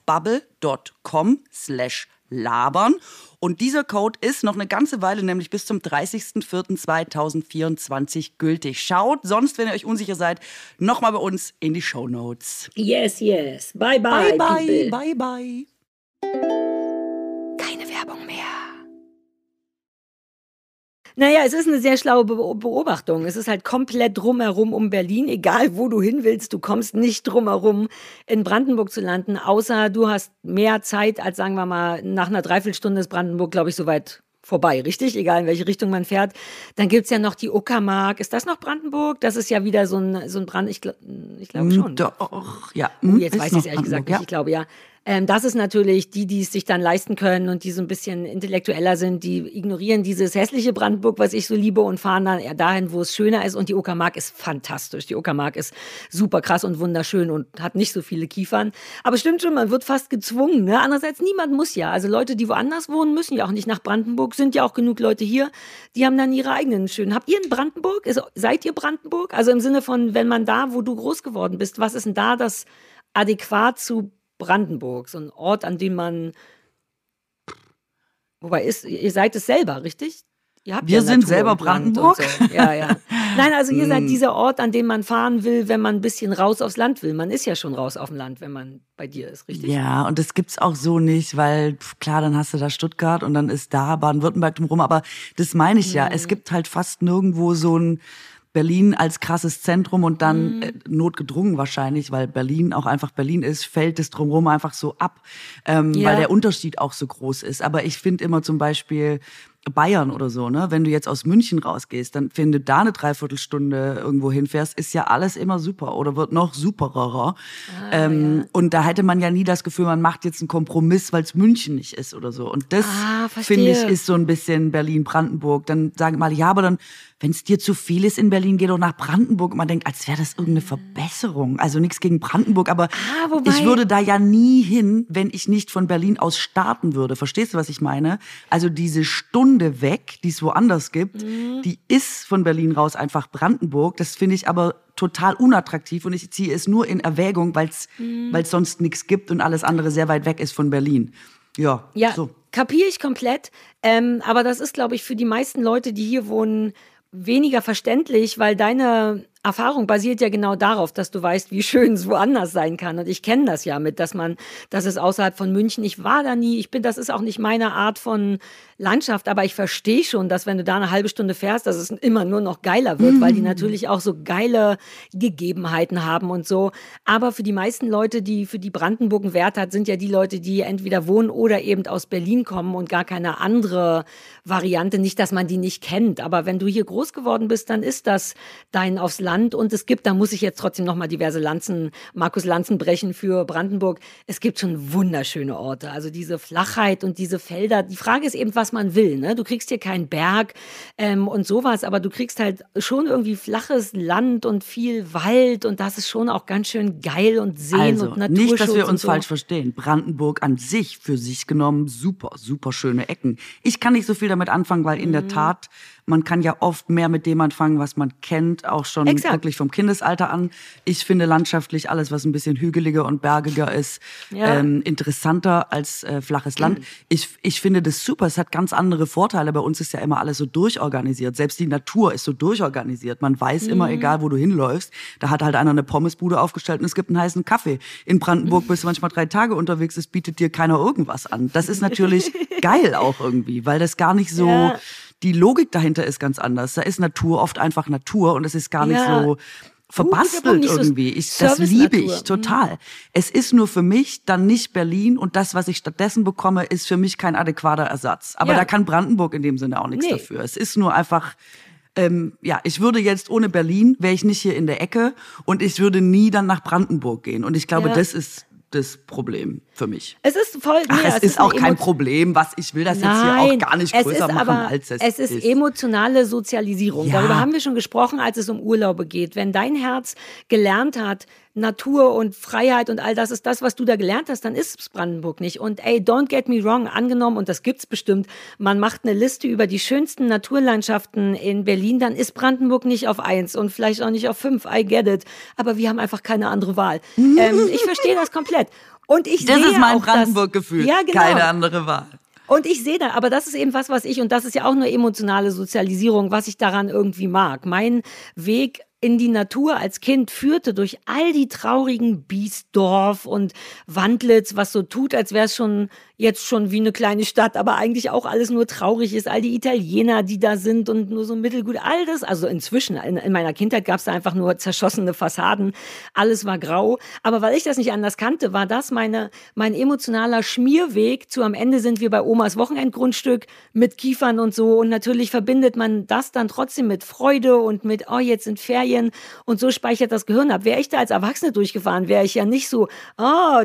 bubble.com slash labern. Und dieser Code ist noch eine ganze Weile, nämlich bis zum 30.04.2024 gültig. Schaut sonst, wenn ihr euch unsicher seid, nochmal bei uns in die Show Notes. Yes, yes. Bye, bye. Bye, bye, people. bye, bye. Naja, es ist eine sehr schlaue Be Beobachtung. Es ist halt komplett drumherum um Berlin. Egal, wo du hin willst, du kommst nicht drumherum, in Brandenburg zu landen, außer du hast mehr Zeit als, sagen wir mal, nach einer Dreiviertelstunde ist Brandenburg, glaube ich, soweit vorbei, richtig? Egal, in welche Richtung man fährt. Dann gibt's ja noch die Uckermark. Ist das noch Brandenburg? Das ist ja wieder so ein, so ein Brand, ich, gl ich glaube schon. Doch, ja. Oh, jetzt Ist weiß ich es ehrlich gesagt nicht. Ich glaube ja. Ähm, das ist natürlich die, die es sich dann leisten können und die so ein bisschen intellektueller sind, die ignorieren dieses hässliche Brandenburg, was ich so liebe, und fahren dann eher dahin, wo es schöner ist. Und die Uckermark ist fantastisch. Die Uckermark ist super krass und wunderschön und hat nicht so viele Kiefern. Aber stimmt schon, man wird fast gezwungen. Ne? Andererseits, niemand muss ja. Also Leute, die woanders wohnen, müssen ja auch nicht nach Brandenburg. Sind ja auch genug Leute hier, die haben dann ihre eigenen schönen. Habt ihr in Brandenburg? Ist, seid ihr Brandenburg? Also im Sinne von, wenn man da, wo du groß geworden bist, was ist denn da das adäquat zu Brandenburg? So ein Ort, an dem man. Wobei ist, ihr seid es selber, richtig? Ihr habt Wir ja sind Natur selber Brandenburg. So. Ja, ja. Nein, also ihr Hm. seid dieser Ort, an dem man fahren will, wenn man ein bisschen raus aufs Land will. Man ist ja schon raus auf dem Land, wenn man bei dir ist, richtig? Ja, und das gibt's auch so nicht, weil klar, dann hast du da Stuttgart und dann ist da Baden-Württemberg drumherum, aber das meine ich ja. Mhm. Es gibt halt fast nirgendwo so ein Berlin als krasses Zentrum und dann Mhm. äh, notgedrungen wahrscheinlich, weil Berlin auch einfach Berlin ist, fällt es drumherum einfach so ab, ähm, Ja. weil der Unterschied auch so groß ist. Aber ich finde immer zum Beispiel Bayern oder so, ne? Wenn du jetzt aus München rausgehst, dann du da eine Dreiviertelstunde irgendwo hinfährst, ist ja alles immer super oder wird noch superer. ähm, Und da hätte man ja nie das Gefühl, man macht jetzt einen Kompromiss, weil es München nicht ist oder so. Und das Ah, finde ich ist so ein bisschen Berlin-Brandenburg. Dann sagen mal, ja, aber dann, wenn es dir zu viel ist in Berlin, geh doch nach Brandenburg. Und man denkt, als wäre das irgendeine Verbesserung. Also nichts gegen Brandenburg, aber Ah, ich würde da ja nie hin, wenn ich nicht von Berlin aus starten würde. Verstehst du, was ich meine? Also diese Stunde weg, die es woanders gibt, Mhm. die ist von Berlin raus einfach Brandenburg. Das finde ich aber total unattraktiv und ich ziehe es nur in Erwägung, weil es Mhm. weil es sonst nichts gibt und alles andere sehr weit weg ist von Berlin. Ja, Ja, so. kapiere ich komplett. Ähm, aber das ist, glaube ich, für die meisten Leute, die hier wohnen, weniger verständlich, weil deine Erfahrung basiert ja genau darauf, dass du weißt, wie schön es woanders sein kann. Und ich kenne das ja mit, dass man, dass es außerhalb von München, ich war da nie, ich bin, das ist auch nicht meine Art von Landschaft, aber ich verstehe schon, dass wenn du da eine halbe Stunde fährst, dass es immer nur noch geiler wird, weil die natürlich auch so geile Gegebenheiten haben und so. Aber für die meisten Leute, die für die Brandenburg einen Wert hat, sind ja die Leute, die entweder wohnen oder eben aus Berlin kommen und gar keine andere Variante. Nicht, dass man die nicht kennt, aber wenn du hier groß geworden bist, dann ist das dein aufs Land und es gibt, da muss ich jetzt trotzdem nochmal diverse Lanzen, Markus Lanzen brechen für Brandenburg. Es gibt schon wunderschöne Orte. Also diese Flachheit und diese Felder. Die Frage ist eben, was man will. Ne? Du kriegst hier keinen Berg ähm, und sowas, aber du kriegst halt schon irgendwie flaches Land und viel Wald und das ist schon auch ganz schön geil und Seen Also, und Naturschutz nicht, dass wir uns so. falsch verstehen. Brandenburg an sich, für sich genommen, super, super schöne Ecken. Ich kann nicht so viel damit anfangen, weil Mhm. in der Tat, man kann ja oft mehr mit dem anfangen, was man kennt, auch schon Exakt. wirklich vom Kindesalter an. Ich finde landschaftlich alles, was ein bisschen hügeliger und bergiger ist, Ja. ähm, interessanter als äh, flaches Land. Ich, ich finde das super. Es hat ganz andere Vorteile. Bei uns ist ja immer alles so durchorganisiert. Selbst die Natur ist so durchorganisiert. Man weiß immer, Mhm. egal wo du hinläufst, da hat halt einer eine Pommesbude aufgestellt und es gibt einen heißen Kaffee. In Brandenburg bist du manchmal drei Tage unterwegs, es bietet dir keiner irgendwas an. Das ist natürlich geil auch irgendwie, weil das gar nicht so, Ja. Die Logik dahinter ist ganz anders. Da ist Natur oft einfach Natur und es ist gar nicht Ja. so verbastelt nicht so irgendwie. Ich, das liebe ich total. Es ist nur für mich dann nicht Berlin und das, was ich stattdessen bekomme, ist für mich kein adäquater Ersatz. Aber Ja. da kann Brandenburg in dem Sinne auch nichts Nee. dafür. Es ist nur einfach, ähm, ja, ich würde jetzt ohne Berlin, wäre ich nicht hier in der Ecke und ich würde nie dann nach Brandenburg gehen. Und ich glaube, Ja. das ist das Problem für mich. Es ist voll. Ach, nee, es, ist auch kein Problem, was ich will das jetzt hier auch Nein, gar nicht es größer ist machen, aber, als es, es ist. emotionale Sozialisierung. Ja. Darüber haben wir schon gesprochen, als es um Urlaube geht. Wenn dein Herz gelernt hat, Natur und Freiheit und all das ist das, was du da gelernt hast, dann ist es Brandenburg nicht. Und ey, don't get me wrong, angenommen, und das gibt's bestimmt, man macht eine Liste über die schönsten Naturlandschaften in Berlin, dann ist Brandenburg nicht auf eins und vielleicht auch nicht auf fünf, I get it. Aber wir haben einfach keine andere Wahl. ähm, ich verstehe das komplett. Und ich Das sehe ist mein Brandenburg-Gefühl. Ja, genau. Keine andere Wahl. Und ich sehe da, aber das ist eben was, was ich, und das ist ja auch nur emotionale Sozialisierung, was ich daran irgendwie mag. Mein Weg in die Natur als Kind führte durch all die traurigen Biesdorf und Wandlitz, was so tut, als wäre es schon jetzt schon wie eine kleine Stadt, aber eigentlich auch alles nur traurig ist. All die Italiener, die da sind und nur so mittelgut, all das. Also inzwischen, in, in meiner Kindheit gab es da einfach nur zerschossene Fassaden. Alles war grau. Aber weil ich das nicht anders kannte, war das meine, mein emotionaler Schmierweg zu am Ende sind wir bei Omas Wochenendgrundstück mit Kiefern und so. Und natürlich verbindet man das dann trotzdem mit Freude und mit, oh, jetzt sind Ferien. Und so speichert das Gehirn ab. Wäre ich da als Erwachsene durchgefahren, wäre ich ja nicht so, oh,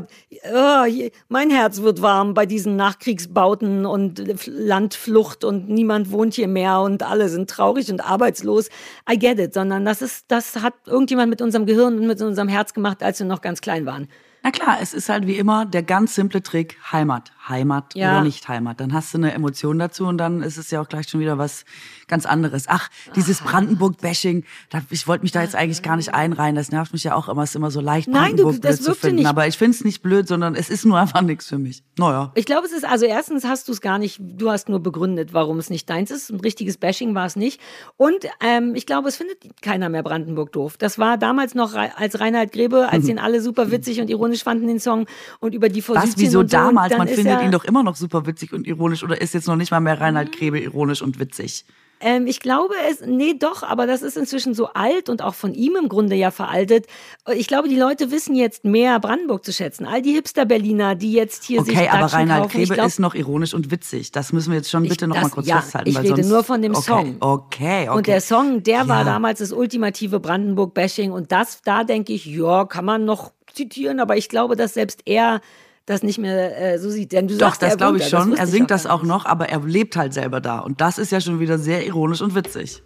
oh, hier, mein Herz wird warm bei diesen Nachkriegsbauten und Landflucht und niemand wohnt hier mehr und alle sind traurig und arbeitslos. I get it, sondern das ist, das hat irgendjemand mit unserem Gehirn und mit unserem Herz gemacht, als wir noch ganz klein waren. Na klar, es ist halt wie immer der ganz simple Trick Heimat. Heimat Ja. oder nicht Heimat. Dann hast du eine Emotion dazu und dann ist es ja auch gleich schon wieder was ganz anderes. Ach, dieses Brandenburg-Bashing, da- ich wollte mich da jetzt eigentlich gar nicht einreihen. Das nervt mich ja auch immer. Es ist immer so leicht, Nein, du, Brandenburg das blöd zu finden. nicht- Aber ich finde es nicht blöd, sondern es ist nur einfach nichts für mich. Naja. Ich glaube, es ist, also erstens hast du es gar nicht, du hast nur begründet, warum es nicht deins ist. Ein richtiges Bashing war es nicht. Und ähm, ich glaube, es findet keiner mehr Brandenburg doof. Das war damals noch als Reinhard Grebe, als den alle super witzig und ironisch fanden, den Song und über die Forsythien Was, wieso so. Damals? Man findet ihn doch immer noch super witzig und ironisch oder ist jetzt noch nicht mal mehr Reinhard Grebe ironisch und witzig? Ähm, ich glaube es, nee, doch, aber das ist inzwischen so alt und auch von ihm im Grunde ja veraltet. Ich glaube, die Leute wissen jetzt mehr Brandenburg zu schätzen. All die Hipster-Berliner, die jetzt hier sich Okay, aber Reinhard Grebe glaub, ist noch ironisch und witzig. Das müssen wir jetzt schon bitte noch das- mal kurz ja, festhalten. ich rede sonst, nur von dem okay, Song. Okay, okay. Und der Song, der war Ja. damals das ultimative Brandenburg-Bashing. Und das, da denke ich, ja, kann man noch zitieren, aber ich glaube, dass selbst er das nicht mehr äh, so sieht. Denn du Doch, sagst, das er glaube ich schon. er singt gar das auch noch, aber er lebt halt selber da. Und das ist ja schon wieder sehr ironisch und witzig.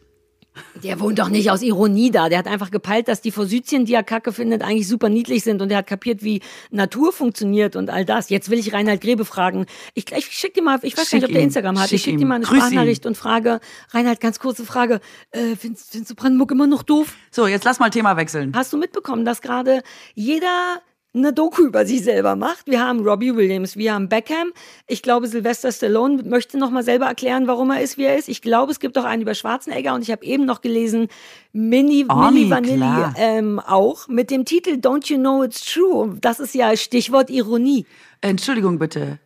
Der wohnt doch nicht aus Ironie da. Der hat einfach gepeilt, dass die Forsythien, die er kacke findet, eigentlich super niedlich sind. Und er hat kapiert, wie Natur funktioniert und all das. Jetzt will ich Reinhard Grebe fragen. Ich, ich schick dir mal, ich weiß Schick gar nicht, ob der. Instagram hat. ich Schick schick dir ihm. mal eine Grüß ihn. Sprachnachricht und frage, Reinhard, ganz kurze Frage. Äh, findest, findest du Brandenburg immer noch doof? So, jetzt lass mal Thema wechseln. Hast du mitbekommen, dass gerade jeder eine Doku über sich selber macht? Wir haben Robbie Williams, wir haben Beckham. Ich glaube, Sylvester Stallone möchte noch mal selber erklären, warum er ist, wie er ist. Ich glaube, es gibt auch einen über Schwarzenegger und ich habe eben noch gelesen, Mini, Army, Milli Vanilli ähm, auch mit dem Titel Don't You Know It's True. Das ist ja Stichwort Ironie. Entschuldigung bitte.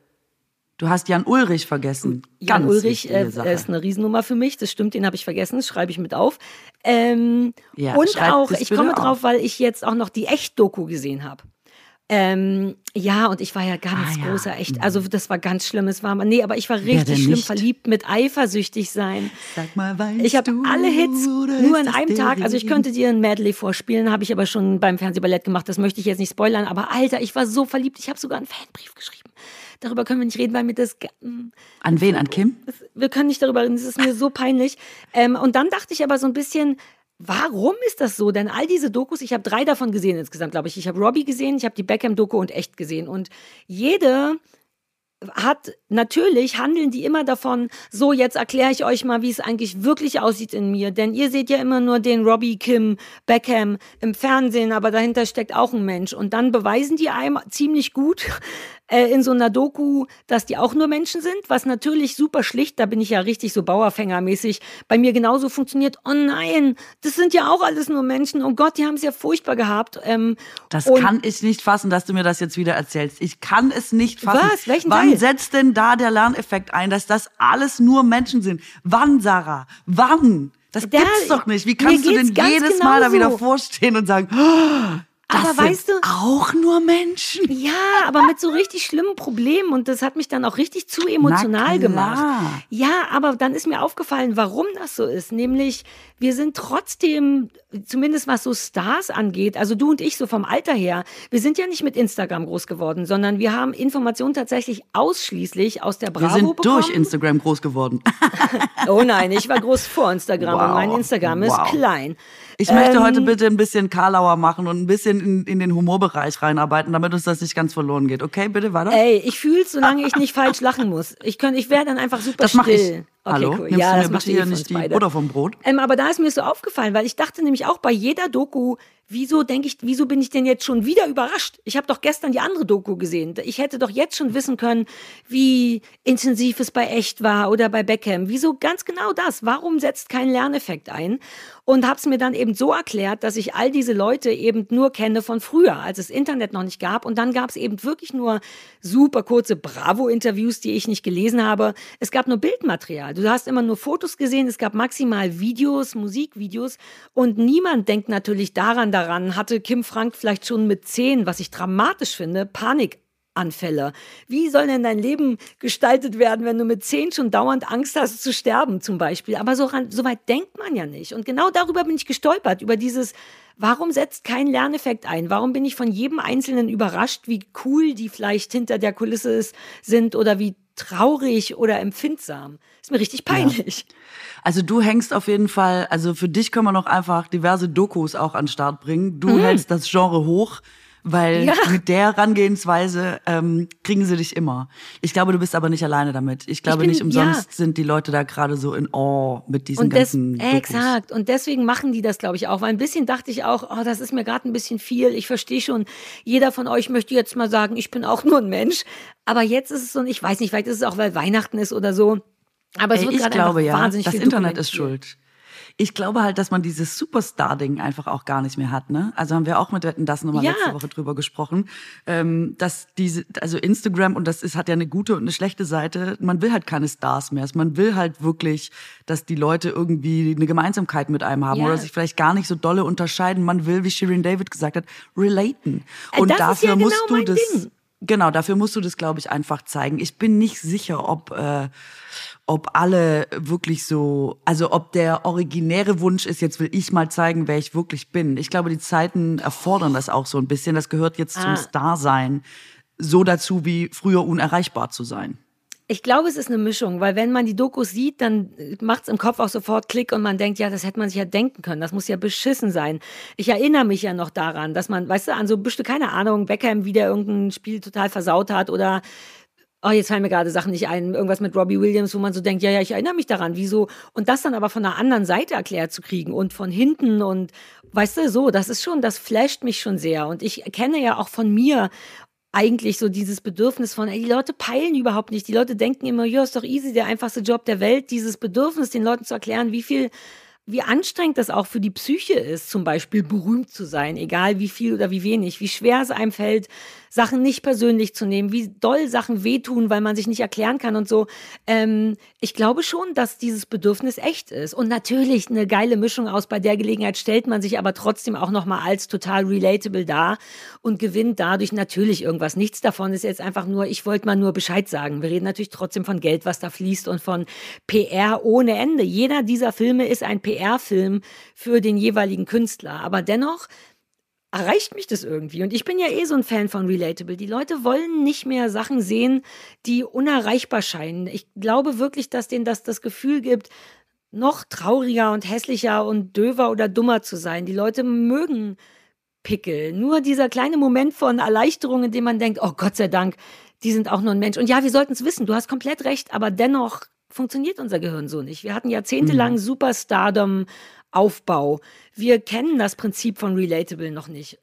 Du hast Jan Ulrich vergessen. Jan Ganz Ulrich äh, ist eine Riesennummer für mich. Das stimmt, den habe ich vergessen. Das schreibe ich mit auf. Ähm, Ja, und auch, ich komme auf. drauf, weil ich jetzt auch noch die Echt-Doku gesehen habe. Ähm, ja, und ich war ja ganz Ah, ja. großer Echt. Also das war ganz schlimm. Es war, nee, aber ich war richtig schlimm nicht? verliebt mit eifersüchtig sein. Sag mal, weißt Ich habe alle Hits nur in einem Tag. Also ich könnte dir ein Medley vorspielen, habe ich aber schon beim Fernsehballett gemacht. Das möchte ich jetzt nicht spoilern. Aber Alter, ich war so verliebt. Ich habe sogar einen Fanbrief geschrieben. Darüber können wir nicht reden, weil mir das. mm, An wen? An Kim? wir können nicht darüber reden, das ist mir so peinlich. Ähm, und dann dachte ich aber so ein bisschen, warum ist das so? Denn all diese Dokus, ich habe drei davon gesehen insgesamt, glaube ich. Ich habe Robbie gesehen, ich habe die Beckham-Doku und echt gesehen. Und jede hat, natürlich handeln die immer davon, so jetzt erkläre ich euch mal, wie es eigentlich wirklich aussieht in mir. Denn ihr seht ja immer nur den Robbie, Kim, Beckham im Fernsehen, aber dahinter steckt auch ein Mensch. Und dann beweisen die einem ziemlich gut äh, in so einer Doku, dass die auch nur Menschen sind, was natürlich super schlicht, da bin ich ja richtig so Bauerfängermäßig, bei mir genauso funktioniert. Oh nein, das sind ja auch alles nur Menschen. Oh Gott, die haben es ja furchtbar gehabt. Ähm, Das kann ich nicht fassen, dass du mir das jetzt wieder erzählst. Ich kann es nicht fassen. Was? Welchen Wann Teil? setzt denn da der Lerneffekt ein, dass das alles nur Menschen sind? Wann, Sarah? Wann? Das Der- gibt's doch nicht. Wie kannst du denn jedes Mal da wieder vorstehen und sagen, "Oh, aber sind weißt du, auch nur Menschen. ja, aber mit so richtig schlimmen Problemen und das hat mich dann auch richtig zu emotional gemacht. Ja, aber dann ist mir aufgefallen, warum das so ist. Nämlich, wir sind trotzdem, zumindest was so Stars angeht, also du und ich so vom Alter her, wir sind ja nicht mit Instagram groß geworden, sondern wir haben Informationen tatsächlich ausschließlich aus der Bravo Wir sind bekommen. durch Instagram groß geworden. Oh nein, ich war groß vor Instagram und Wow. mein Instagram ist Wow. klein. Ich möchte Ähm, heute bitte ein bisschen Karlauer machen und ein bisschen in, in den Humorbereich reinarbeiten, damit uns das nicht ganz verloren geht. Okay, bitte weiter. Ey, ich fühl's, solange ich nicht falsch lachen muss. Ich könnte, ich wäre dann einfach super das still. Okay, Hallo? cool. Nimmst Ja, du das macht hier von nicht die beide. Butter vom Brot? Ähm, aber da ist mir so aufgefallen, weil ich dachte nämlich auch bei jeder Doku, wieso denke ich, wieso bin ich denn jetzt schon wieder überrascht? Ich habe doch gestern die andere Doku gesehen. Ich hätte doch jetzt schon wissen können, wie intensiv es bei echt war oder bei Beckham. Wieso ganz genau das? Warum setzt kein Lerneffekt ein? Und habe es mir dann eben so erklärt, dass ich all diese Leute eben nur kenne von früher, als es Internet noch nicht gab. Und dann gab es eben wirklich nur super kurze Bravo-Interviews, die ich nicht gelesen habe. Es gab nur Bildmaterial. Du hast immer nur Fotos gesehen. Es gab maximal Videos, Musikvideos. Und niemand denkt natürlich daran, daran, hatte Kim Frank vielleicht schon mit zehn, was ich dramatisch finde, Panik. Anfälle. Wie soll denn dein Leben gestaltet werden, wenn du mit zehn schon dauernd Angst hast zu sterben zum Beispiel? Aber so, so weit denkt man ja nicht. Und genau darüber bin ich gestolpert, über dieses, warum setzt kein Lerneffekt ein? Warum bin ich von jedem Einzelnen überrascht, wie cool die vielleicht hinter der Kulisse ist, sind oder wie traurig oder empfindsam? Ist mir richtig peinlich. Also du hängst auf jeden Fall, also für dich können wir noch einfach diverse Dokus auch an den Start bringen. Du hältst das Genre hoch, weil Mhm. Ja. mit der Herangehensweise ähm, kriegen sie dich immer. Ich glaube, du bist aber nicht alleine damit. Ich glaube bin- nicht umsonst ja. sind die Leute da gerade so in Awe mit diesen Und des, ganzen Dokus. exakt. Und deswegen machen die das, glaube ich, auch. Weil ein bisschen dachte ich auch, oh, das ist mir gerade ein bisschen viel. Ich verstehe schon, jeder von euch möchte jetzt mal sagen, ich bin auch nur ein Mensch. Aber jetzt ist es so, und ich weiß nicht, vielleicht ist es auch, weil Weihnachten ist oder so. Aber es Ey, wird ich gerade glaube ja, wahnsinnig das viel Internet ist schuld. Ich glaube halt, dass man dieses Superstar-Ding einfach auch gar nicht mehr hat. Ne? Also haben wir auch mit Wetten das nochmal Ja. letzte Woche drüber gesprochen, ähm, dass diese, also Instagram und das ist hat ja eine gute und eine schlechte Seite. Man will halt keine Stars mehr. Man will halt wirklich, dass die Leute irgendwie eine Gemeinsamkeit mit einem haben Ja. oder sich vielleicht gar nicht so dolle unterscheiden. Man will, wie Shirin David gesagt hat, relaten. Äh, Und das dafür ja genau musst du das. Ding. Genau, dafür musst du das, glaube ich, einfach zeigen. Ich bin nicht sicher, ob, äh, ob alle wirklich so, also ob der originäre Wunsch ist, jetzt will ich mal zeigen, wer ich wirklich bin. Ich glaube, die Zeiten erfordern das auch so ein bisschen. Das gehört jetzt Ah. zum Starsein so dazu, wie früher unerreichbar zu sein. Ich glaube, es ist eine Mischung, weil wenn man die Dokus sieht, dann macht es im Kopf auch sofort Klick und man denkt, ja, das hätte man sich ja denken können. Das muss ja beschissen sein. Ich erinnere mich ja noch daran, dass man, weißt du, an so bestimmte, keine Ahnung, Beckham wieder irgendein Spiel total versaut hat oder Oh, jetzt fallen mir gerade Sachen nicht ein. Irgendwas mit Robbie Williams, wo man so denkt, ja, ja, ich erinnere mich daran, wieso. Und das dann aber von der anderen Seite erklärt zu kriegen und von hinten und, weißt du, so, das ist schon, das flasht mich schon sehr. Und ich kenne ja auch von mir eigentlich so dieses Bedürfnis von, ey, die Leute peilen überhaupt nicht. Die Leute denken immer, ja, ist doch easy, der einfachste Job der Welt. Dieses Bedürfnis, den Leuten zu erklären, wie viel, wie anstrengend das auch für die Psyche ist, zum Beispiel berühmt zu sein, egal wie viel oder wie wenig, wie schwer es einem fällt, Sachen nicht persönlich zu nehmen, wie doll Sachen wehtun, weil man sich nicht erklären kann und so. Ähm, ich glaube schon, dass dieses Bedürfnis echt ist. Und natürlich eine geile Mischung aus. Bei der Gelegenheit stellt man sich aber trotzdem auch nochmal als total relatable dar und gewinnt dadurch natürlich irgendwas. Nichts davon ist jetzt einfach nur, ich wollte mal nur Bescheid sagen. Wir reden natürlich trotzdem von Geld, was da fließt und von PR ohne Ende. Jeder dieser Filme ist ein PR-Film für den jeweiligen Künstler. Aber dennoch erreicht mich das irgendwie. Und ich bin ja eh so ein Fan von Relatable. Die Leute wollen nicht mehr Sachen sehen, die unerreichbar scheinen. Ich glaube wirklich, dass denen das das Gefühl gibt, noch trauriger und hässlicher und döver oder dummer zu sein. Die Leute mögen Pickel. Nur dieser kleine Moment von Erleichterung, in dem man denkt, oh Gott sei Dank, die sind auch nur ein Mensch. Und ja, wir sollten es wissen, du hast komplett recht, aber dennoch funktioniert unser Gehirn so nicht. Wir hatten jahrzehntelang Superstardom, Aufbau. Wir kennen das Prinzip von Relatable noch nicht.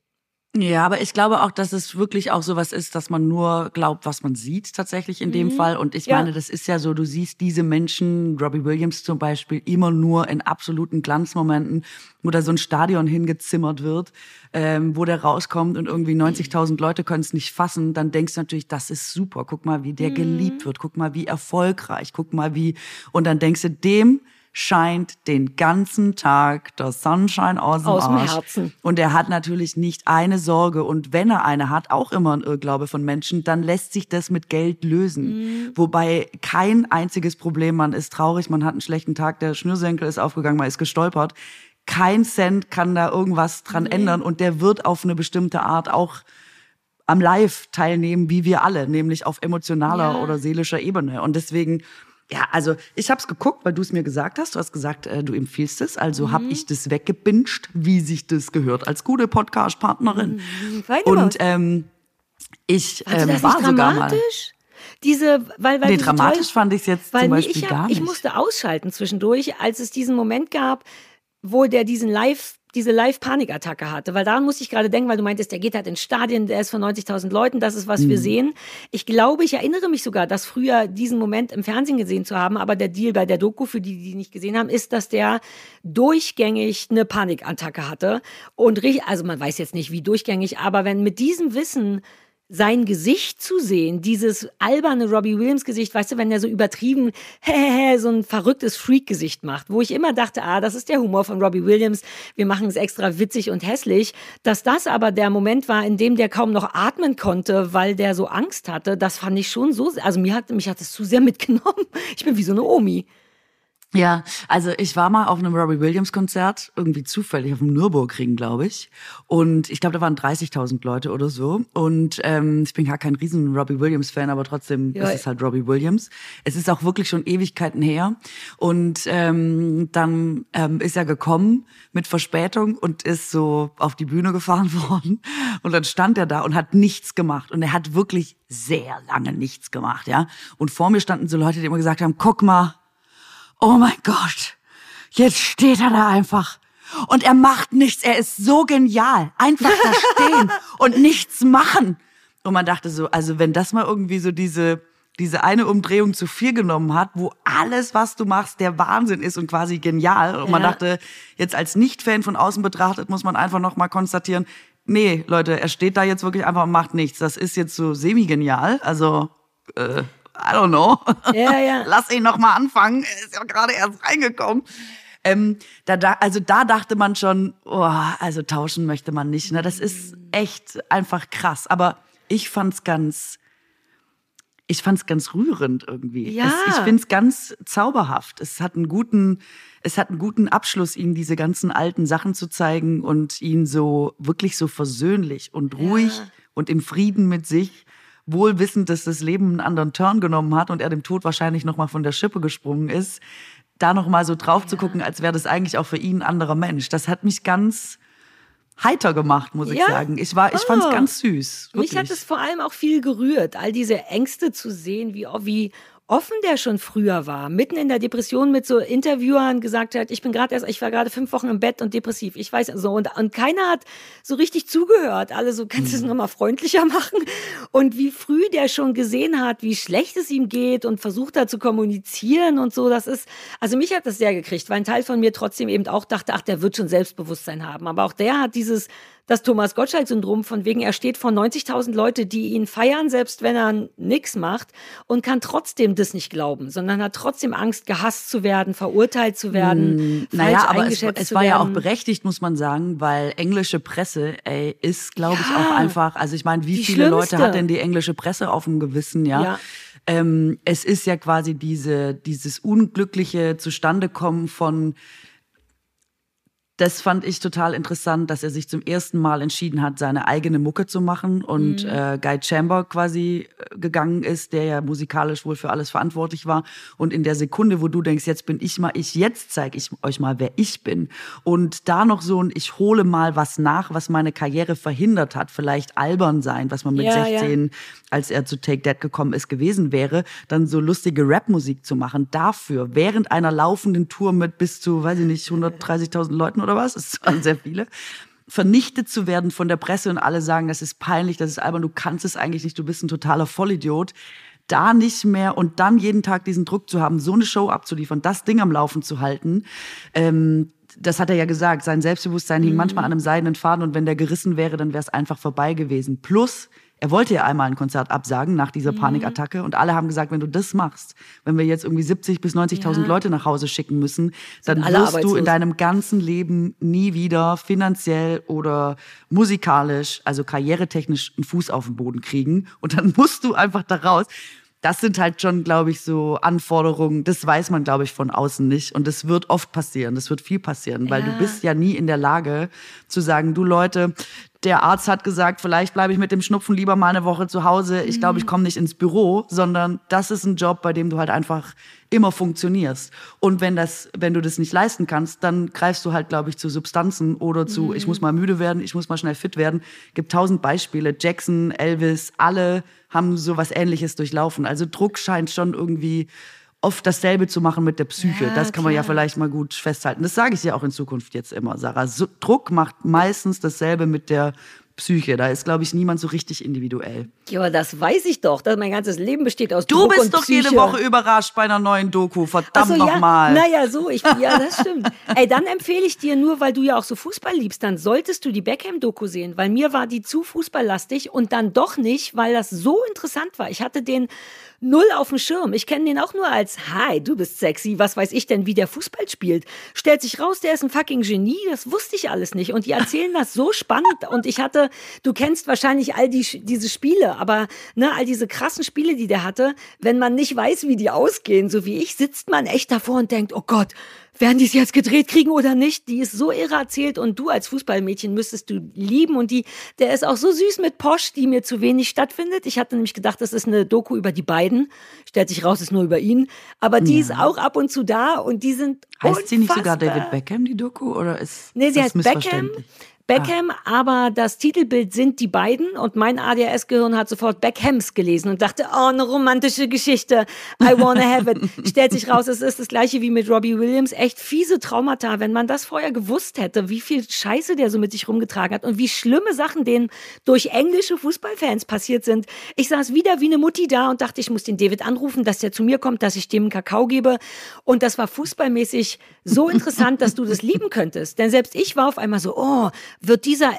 Ja, aber ich glaube auch, dass es wirklich auch sowas ist, dass man nur glaubt, was man sieht tatsächlich in dem Fall. Und ich Ja. meine, das ist ja so, du siehst diese Menschen, Robbie Williams zum Beispiel, immer nur in absoluten Glanzmomenten, wo da so ein Stadion hingezimmert wird, ähm, wo der rauskommt und irgendwie 90.000 Leute können es nicht fassen. Dann denkst du natürlich, das ist super. Guck mal, wie der geliebt wird. Guck mal, wie erfolgreich. Guck mal, wie. Und dann denkst du, dem scheint den ganzen Tag der Sunshine aus dem Aus dem Arsch. Herzen. Und er hat natürlich nicht eine Sorge. Und wenn er eine hat, auch immer ein Irrglaube von Menschen, dann lässt sich das mit Geld lösen. Wobei kein einziges Problem, man ist traurig, man hat einen schlechten Tag, der Schnürsenkel ist aufgegangen, man ist gestolpert. Kein Cent kann da irgendwas dran ändern und der wird auf eine bestimmte Art auch am Live teilnehmen, wie wir alle, nämlich auf emotionaler Ja. oder seelischer Ebene. Und deswegen, ja, also ich habe es geguckt, weil du es mir gesagt hast. Du hast gesagt, äh, du empfiehlst es. Also Mhm. habe ich das weggebinged, wie sich das gehört, als gute Podcast-Partnerin. Feine Und ähm, ich ähm, das war sogar mal. dramatisch? Diese, weil, weil Nee, so dramatisch toll- fand ich es jetzt weil zum Beispiel ich, gar hab, nicht. ich musste ausschalten zwischendurch, als es diesen Moment gab, wo der diesen Live, diese Live-Panikattacke hatte. Weil daran musste ich gerade denken, weil du meintest, der geht halt in Stadien, der ist von 90.000 Leuten, das ist, was wir Mhm. sehen. Ich glaube, ich erinnere mich sogar, dass früher diesen Moment im Fernsehen gesehen zu haben, aber der Deal bei der Doku, für die, die nicht gesehen haben, ist, dass der durchgängig eine Panikattacke hatte. Und also man weiß jetzt nicht, wie durchgängig, aber wenn mit diesem Wissen sein Gesicht zu sehen, dieses alberne Robbie Williams Gesicht, weißt du, wenn der so übertrieben so ein verrücktes Freak Gesicht macht, wo ich immer dachte, ah, das ist der Humor von Robbie Williams, wir machen es extra witzig und hässlich, dass das aber der Moment war, in dem der kaum noch atmen konnte, weil der so Angst hatte, das fand ich schon so, also mir hat mich hat es zu sehr mitgenommen. Ich bin wie so eine Omi. Ja, also ich war mal auf einem Robbie Williams Konzert, irgendwie zufällig auf dem Nürburgring, glaube ich. Und ich glaube, da waren 30.000 Leute oder so. Und ähm, ich bin gar kein riesen Robbie Williams Fan, aber trotzdem Ja. ist es halt Robbie Williams. Es ist auch wirklich schon Ewigkeiten her. Und ähm, dann ähm, ist er gekommen mit Verspätung und ist so auf die Bühne gefahren worden. Und dann stand er da und hat nichts gemacht. Und er hat wirklich sehr lange nichts gemacht, ja. Und vor mir standen so Leute, die immer gesagt haben, guck mal, oh mein Gott, jetzt steht er da einfach. Und er macht nichts, er ist so genial. Einfach da stehen und nichts machen. Und man dachte so, also wenn das mal irgendwie so diese, diese eine Umdrehung zu viel genommen hat, wo alles, was du machst, der Wahnsinn ist und quasi genial. Und man Ja. dachte, jetzt als Nicht-Fan von außen betrachtet, muss man einfach noch mal konstatieren, nee, Leute, er steht da jetzt wirklich einfach und macht nichts. Das ist jetzt so semi-genial. Also, äh, I don't know. Ja, ja. Lass ihn noch mal anfangen. Er ist ja gerade erst reingekommen. Ähm, da, da, also da dachte man schon, oh, also tauschen möchte man nicht. Ne? Das ist echt einfach krass. Aber ich fand's ganz, ich fand's ganz rührend irgendwie. Ja. Es, ich find's ganz zauberhaft. Es hat einen guten, es hat einen guten Abschluss, ihnen diese ganzen alten Sachen zu zeigen und ihn so wirklich so versöhnlich und ruhig Ja. und im Frieden mit sich, wohl wissend, dass das Leben einen anderen Turn genommen hat und er dem Tod wahrscheinlich noch mal von der Schippe gesprungen ist, da noch mal so drauf zu gucken, als wäre das eigentlich auch für ihn ein anderer Mensch. Das hat mich ganz heiter gemacht, muss ich Ja? sagen. Ich war, ich fand's Ah. ganz süß. Mich hat wirklich. es vor allem auch viel gerührt, all diese Ängste zu sehen, wie, wie offen der schon früher war, mitten in der Depression mit so Interviewern gesagt hat, ich bin gerade erst, ich war gerade fünf Wochen im Bett und depressiv. Ich weiß so und, und keiner hat so richtig zugehört. Alle so, kannst du Mhm. es nochmal freundlicher machen? Und wie früh der schon gesehen hat, wie schlecht es ihm geht und versucht hat zu kommunizieren und so. Das ist, also mich hat das sehr gekriegt, weil ein Teil von mir trotzdem eben auch dachte, ach, der wird schon Selbstbewusstsein haben. Aber auch der hat dieses das Thomas Gottschalk-Syndrom, von wegen er steht vor 90.000 Leute, die ihn feiern, selbst wenn er nix macht und kann trotzdem das nicht glauben, sondern hat trotzdem Angst, gehasst zu werden, verurteilt zu werden, Hm, Naja, aber es, eingeschätzt es war ja auch berechtigt, muss man sagen, weil englische Presse, ey, ist, glaube ich, Ja. auch einfach, also ich meine, wie viele Leute schlimmste. hat denn die englische Presse auf dem Gewissen, ja? Ja. Ähm, es ist ja quasi diese, dieses unglückliche Zustandekommen von das fand ich total interessant, dass er sich zum ersten Mal entschieden hat, seine eigene Mucke zu machen und Mhm. äh, Guy Chamber quasi äh, gegangen ist, der ja musikalisch wohl für alles verantwortlich war. Und in der Sekunde, wo du denkst, jetzt bin ich mal ich, jetzt zeige ich euch mal, wer ich bin. Und da noch so ein, ich hole mal was nach, was meine Karriere verhindert hat, vielleicht albern sein, was man mit Ja, ja. 16 als er zu Take That gekommen ist, gewesen wäre, dann so lustige Rapmusik zu machen. Dafür, während einer laufenden Tour mit bis zu, weiß ich nicht, 130.000 Leuten oder was, es waren sehr viele, vernichtet zu werden von der Presse und alle sagen, das ist peinlich, das ist albern, du kannst es eigentlich nicht, du bist ein totaler Vollidiot. Da nicht mehr und dann jeden Tag diesen Druck zu haben, so eine Show abzuliefern, das Ding am Laufen zu halten, ähm, das hat er ja gesagt, sein Selbstbewusstsein hing manchmal an einem seidenen Faden und wenn der gerissen wäre, dann wäre es einfach vorbei gewesen. Plus, er wollte ja einmal ein Konzert absagen nach dieser Panikattacke und alle haben gesagt, wenn du das machst, wenn wir jetzt irgendwie 70 bis 90.000 Ja. Leute nach Hause schicken müssen, dann wirst du arbeitslos. in deinem ganzen Leben nie wieder finanziell oder musikalisch, also karrieretechnisch einen Fuß auf den Boden kriegen und dann musst du einfach da raus. Das sind halt schon, glaube ich, so Anforderungen, das weiß man, glaube ich, von außen nicht. Und das wird oft passieren, das wird viel passieren, weil Ja. du bist ja nie in der Lage zu sagen, du Leute, der Arzt hat gesagt, vielleicht bleibe ich mit dem Schnupfen lieber mal eine Woche zu Hause. Ich glaube, ich komme nicht ins Büro, sondern das ist ein Job, bei dem du halt einfach immer funktionierst. Und wenn das, wenn du das nicht leisten kannst, dann greifst du halt, glaube ich, zu Substanzen oder zu, ich muss mal müde werden, ich muss mal schnell fit werden. Gibt tausend Beispiele. Jackson, Elvis, alle haben so was Ähnliches durchlaufen. Also Druck scheint schon irgendwie oft dasselbe zu machen mit der Psyche. Ja, das kann man ja vielleicht mal gut festhalten. Das sage ich ja auch in Zukunft jetzt immer, Sarah. So, Druck macht meistens dasselbe mit der Psyche. Da ist, glaube ich, niemand so richtig individuell. Ja, das weiß ich doch, dass mein ganzes Leben besteht aus Du Druck bist doch Psyche. jede Woche überrascht bei einer neuen Doku. Verdammt so, ja. nochmal. Naja, so, ich, ja, das stimmt. Ey, dann empfehle ich dir nur, weil du ja auch so Fußball liebst, dann solltest du die Beckham-Doku sehen, weil mir war die zu fußballlastig und dann doch nicht, weil das so interessant war. Ich hatte den null auf dem Schirm. Ich kenne den auch nur als, hi, du bist sexy, was weiß ich denn, wie der Fußball spielt. Stellt sich raus, der ist ein fucking Genie, das wusste ich alles nicht. Und die erzählen das so spannend. Und ich hatte, du kennst wahrscheinlich all die, diese Spiele, aber ne, all diese krassen Spiele, die der hatte, wenn man nicht weiß, wie die ausgehen, so wie ich, sitzt man echt davor und denkt, oh Gott, werden die es jetzt gedreht kriegen oder nicht? Die ist so irre erzählt und du als Fußballmädchen müsstest du lieben und die, der ist auch so süß mit Posch, die mir zu wenig stattfindet. Ich hatte nämlich gedacht, das ist eine Doku über die beiden. Stellt sich raus, ist nur über ihn. Aber die ist auch ab und zu da und die sind Heißt sie nicht sogar unfassbar. David Beckham, die Doku? Oder ist Nee, sie das heißt Beckham. Beckham, aber das Titelbild sind die beiden und mein ADHS-Gehirn hat sofort Beckhams gelesen und dachte, oh, eine romantische Geschichte. I wanna have it. Stellt sich raus, es ist das gleiche wie mit Robbie Williams. Echt fiese Traumata. Wenn man das vorher gewusst hätte, wie viel Scheiße der so mit sich rumgetragen hat und wie schlimme Sachen denen durch englische Fußballfans passiert sind. Ich saß wieder wie eine Mutti da und dachte, ich muss den David anrufen, dass der zu mir kommt, dass ich dem einen Kakao gebe. Und das war fußballmäßig so interessant, dass du das lieben könntest. Denn selbst ich war auf einmal so, oh, wird dieser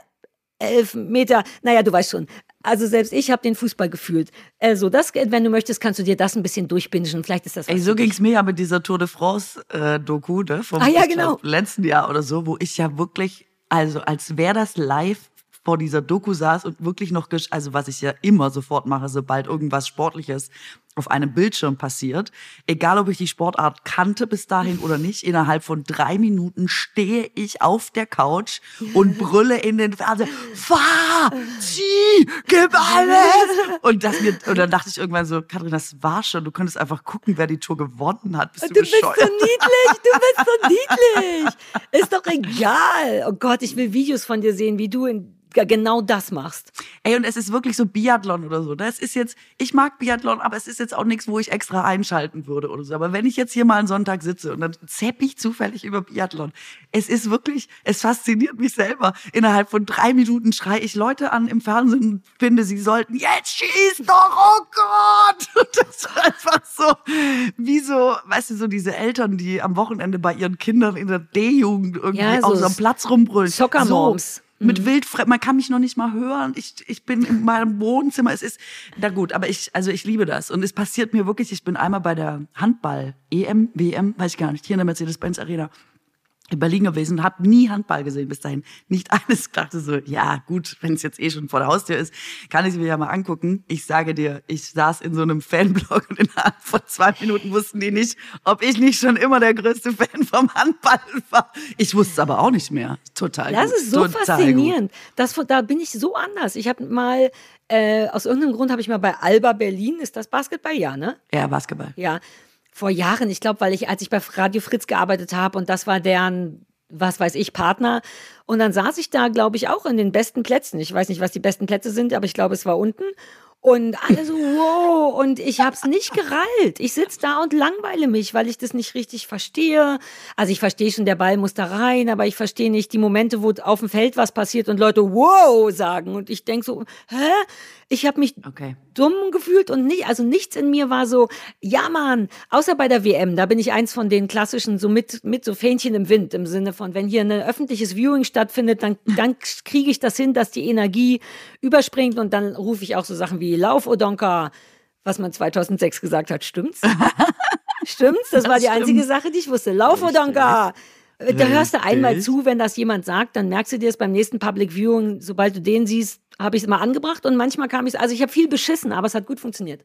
elf Meter, naja, du weißt schon. Also selbst ich habe den Fußball gefühlt. Also das, wenn du möchtest, kannst du dir das ein bisschen durchbingen. Vielleicht ist das Ey, so dich. ging's mir ja mit dieser Tour de France-Doku, ne? Vom Ah, ja, genau. glaub, letzten Jahr oder so, wo ich ja wirklich, also als wäre das live vor dieser Doku saß und wirklich noch, also was ich ja immer sofort mache, sobald irgendwas Sportliches auf einem Bildschirm passiert, egal ob ich die Sportart kannte bis dahin oder nicht, innerhalb von drei Minuten stehe ich auf der Couch und brülle in den Fernseher, fahr, zieh, gib alles. Und, das mir, und dann dachte ich irgendwann so, Katrin, das war schon, du könntest einfach gucken, wer die Tour gewonnen hat. Bist du, Du bist so niedlich, du bist so niedlich. Ist doch egal. Oh Gott, ich will Videos von dir sehen, wie du in, genau das machst. Ey, und es ist wirklich so Biathlon oder so. Das ist jetzt, ich mag Biathlon, aber es ist jetzt auch nichts, wo ich extra einschalten würde oder so. Aber wenn ich jetzt hier mal einen Sonntag sitze und dann zepp ich zufällig über Biathlon, es ist wirklich, es fasziniert mich selber. Innerhalb von drei Minuten schreie ich Leute an im Fernsehen und finde, sie sollten jetzt schießen doch, oh Gott! Und das ist einfach so, wie so, weißt du, so diese Eltern, die am Wochenende bei ihren Kindern in der D-Jugend irgendwie Ja, so auf so einem Platz rumbrüllen. Soccer so, Moms. Mit wildfremd, man kann mich noch nicht mal hören. Ich, ich bin in meinem Wohnzimmer. Es ist, na gut, aber ich, also ich liebe das. Und es passiert mir wirklich, ich bin einmal bei der Handball-EM, WM, weiß ich gar nicht, hier in der Mercedes-Benz Arena in Berlin gewesen, habe nie Handball gesehen bis dahin. Nicht eines. Ich dachte so, ja gut, wenn es jetzt eh schon vor der Haustür ist, kann ich es mir ja mal angucken. Ich sage dir, ich saß in so einem Fanblog und innerhalb von zwei Minuten wussten die nicht, ob ich nicht schon immer der größte Fan vom Handball war. Ich wusste es aber auch nicht mehr. Total Das gut. ist so Total faszinierend. Das, da bin ich so anders. Ich habe mal, äh, aus irgendeinem Grund habe ich mal bei Alba Berlin, ist das Basketball? Ja, ne? Ja, Basketball. Ja, vor Jahren, ich glaube, weil ich, als ich bei Radio Fritz gearbeitet habe und das war deren, was weiß ich, Partner. Und dann saß ich da, glaube ich, auch in den besten Plätzen. Ich weiß nicht, was die besten Plätze sind, aber ich glaube, es war unten. Und alle so, wow. Und ich hab's nicht gerallt. Ich sitz da und langweile mich, weil ich das nicht richtig verstehe. Also ich verstehe schon, der Ball muss da rein, aber ich verstehe nicht die Momente, wo auf dem Feld was passiert und Leute wow sagen. Und ich denk so, hä? Ich habe mich okay. dumm gefühlt und nicht, also nichts in mir war so, ja Mann, außer bei der WM, da bin ich eins von den klassischen, so mit, mit so Fähnchen im Wind, im Sinne von, wenn hier ein öffentliches Viewing stattfindet, dann, dann kriege ich das hin, dass die Energie überspringt und dann rufe ich auch so Sachen wie Lauf Odonka, was man 2006 gesagt hat, stimmt's? stimmt's? Das, das war die stimmt. einzige Sache, die ich wusste. Lauf Odonka! Da hörst du einmal zu, wenn das jemand sagt, dann merkst du dir es beim nächsten Public Viewing, sobald du den siehst, habe ich es mal angebracht und manchmal kam ich, also ich habe viel beschissen, aber es hat gut funktioniert.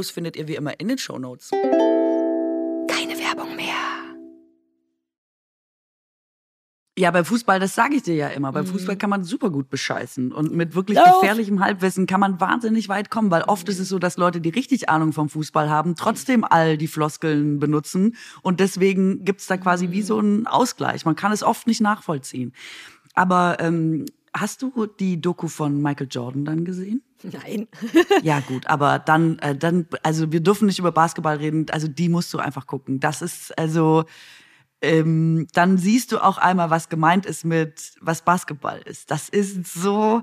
Infos findet ihr wie immer in den Shownotes. Keine Werbung mehr. Ja, beim Fußball, das sage ich dir ja immer. Beim mhm. Fußball kann man super gut bescheißen. Und mit wirklich Lauf. gefährlichem Halbwissen kann man wahnsinnig weit kommen, weil oft ist es so, dass Leute, die richtig Ahnung vom Fußball haben, trotzdem all die Floskeln benutzen. Und deswegen gibt es da quasi wie so einen Ausgleich. Man kann es oft nicht nachvollziehen. Aber ähm, hast du die Doku von Michael Jordan dann gesehen? Nein. ja, gut, aber dann, äh, dann, also wir dürfen nicht über Basketball reden, also die musst du einfach gucken. Das ist, also, ähm, dann siehst du auch einmal, was gemeint ist mit, was Basketball ist. Das ist so,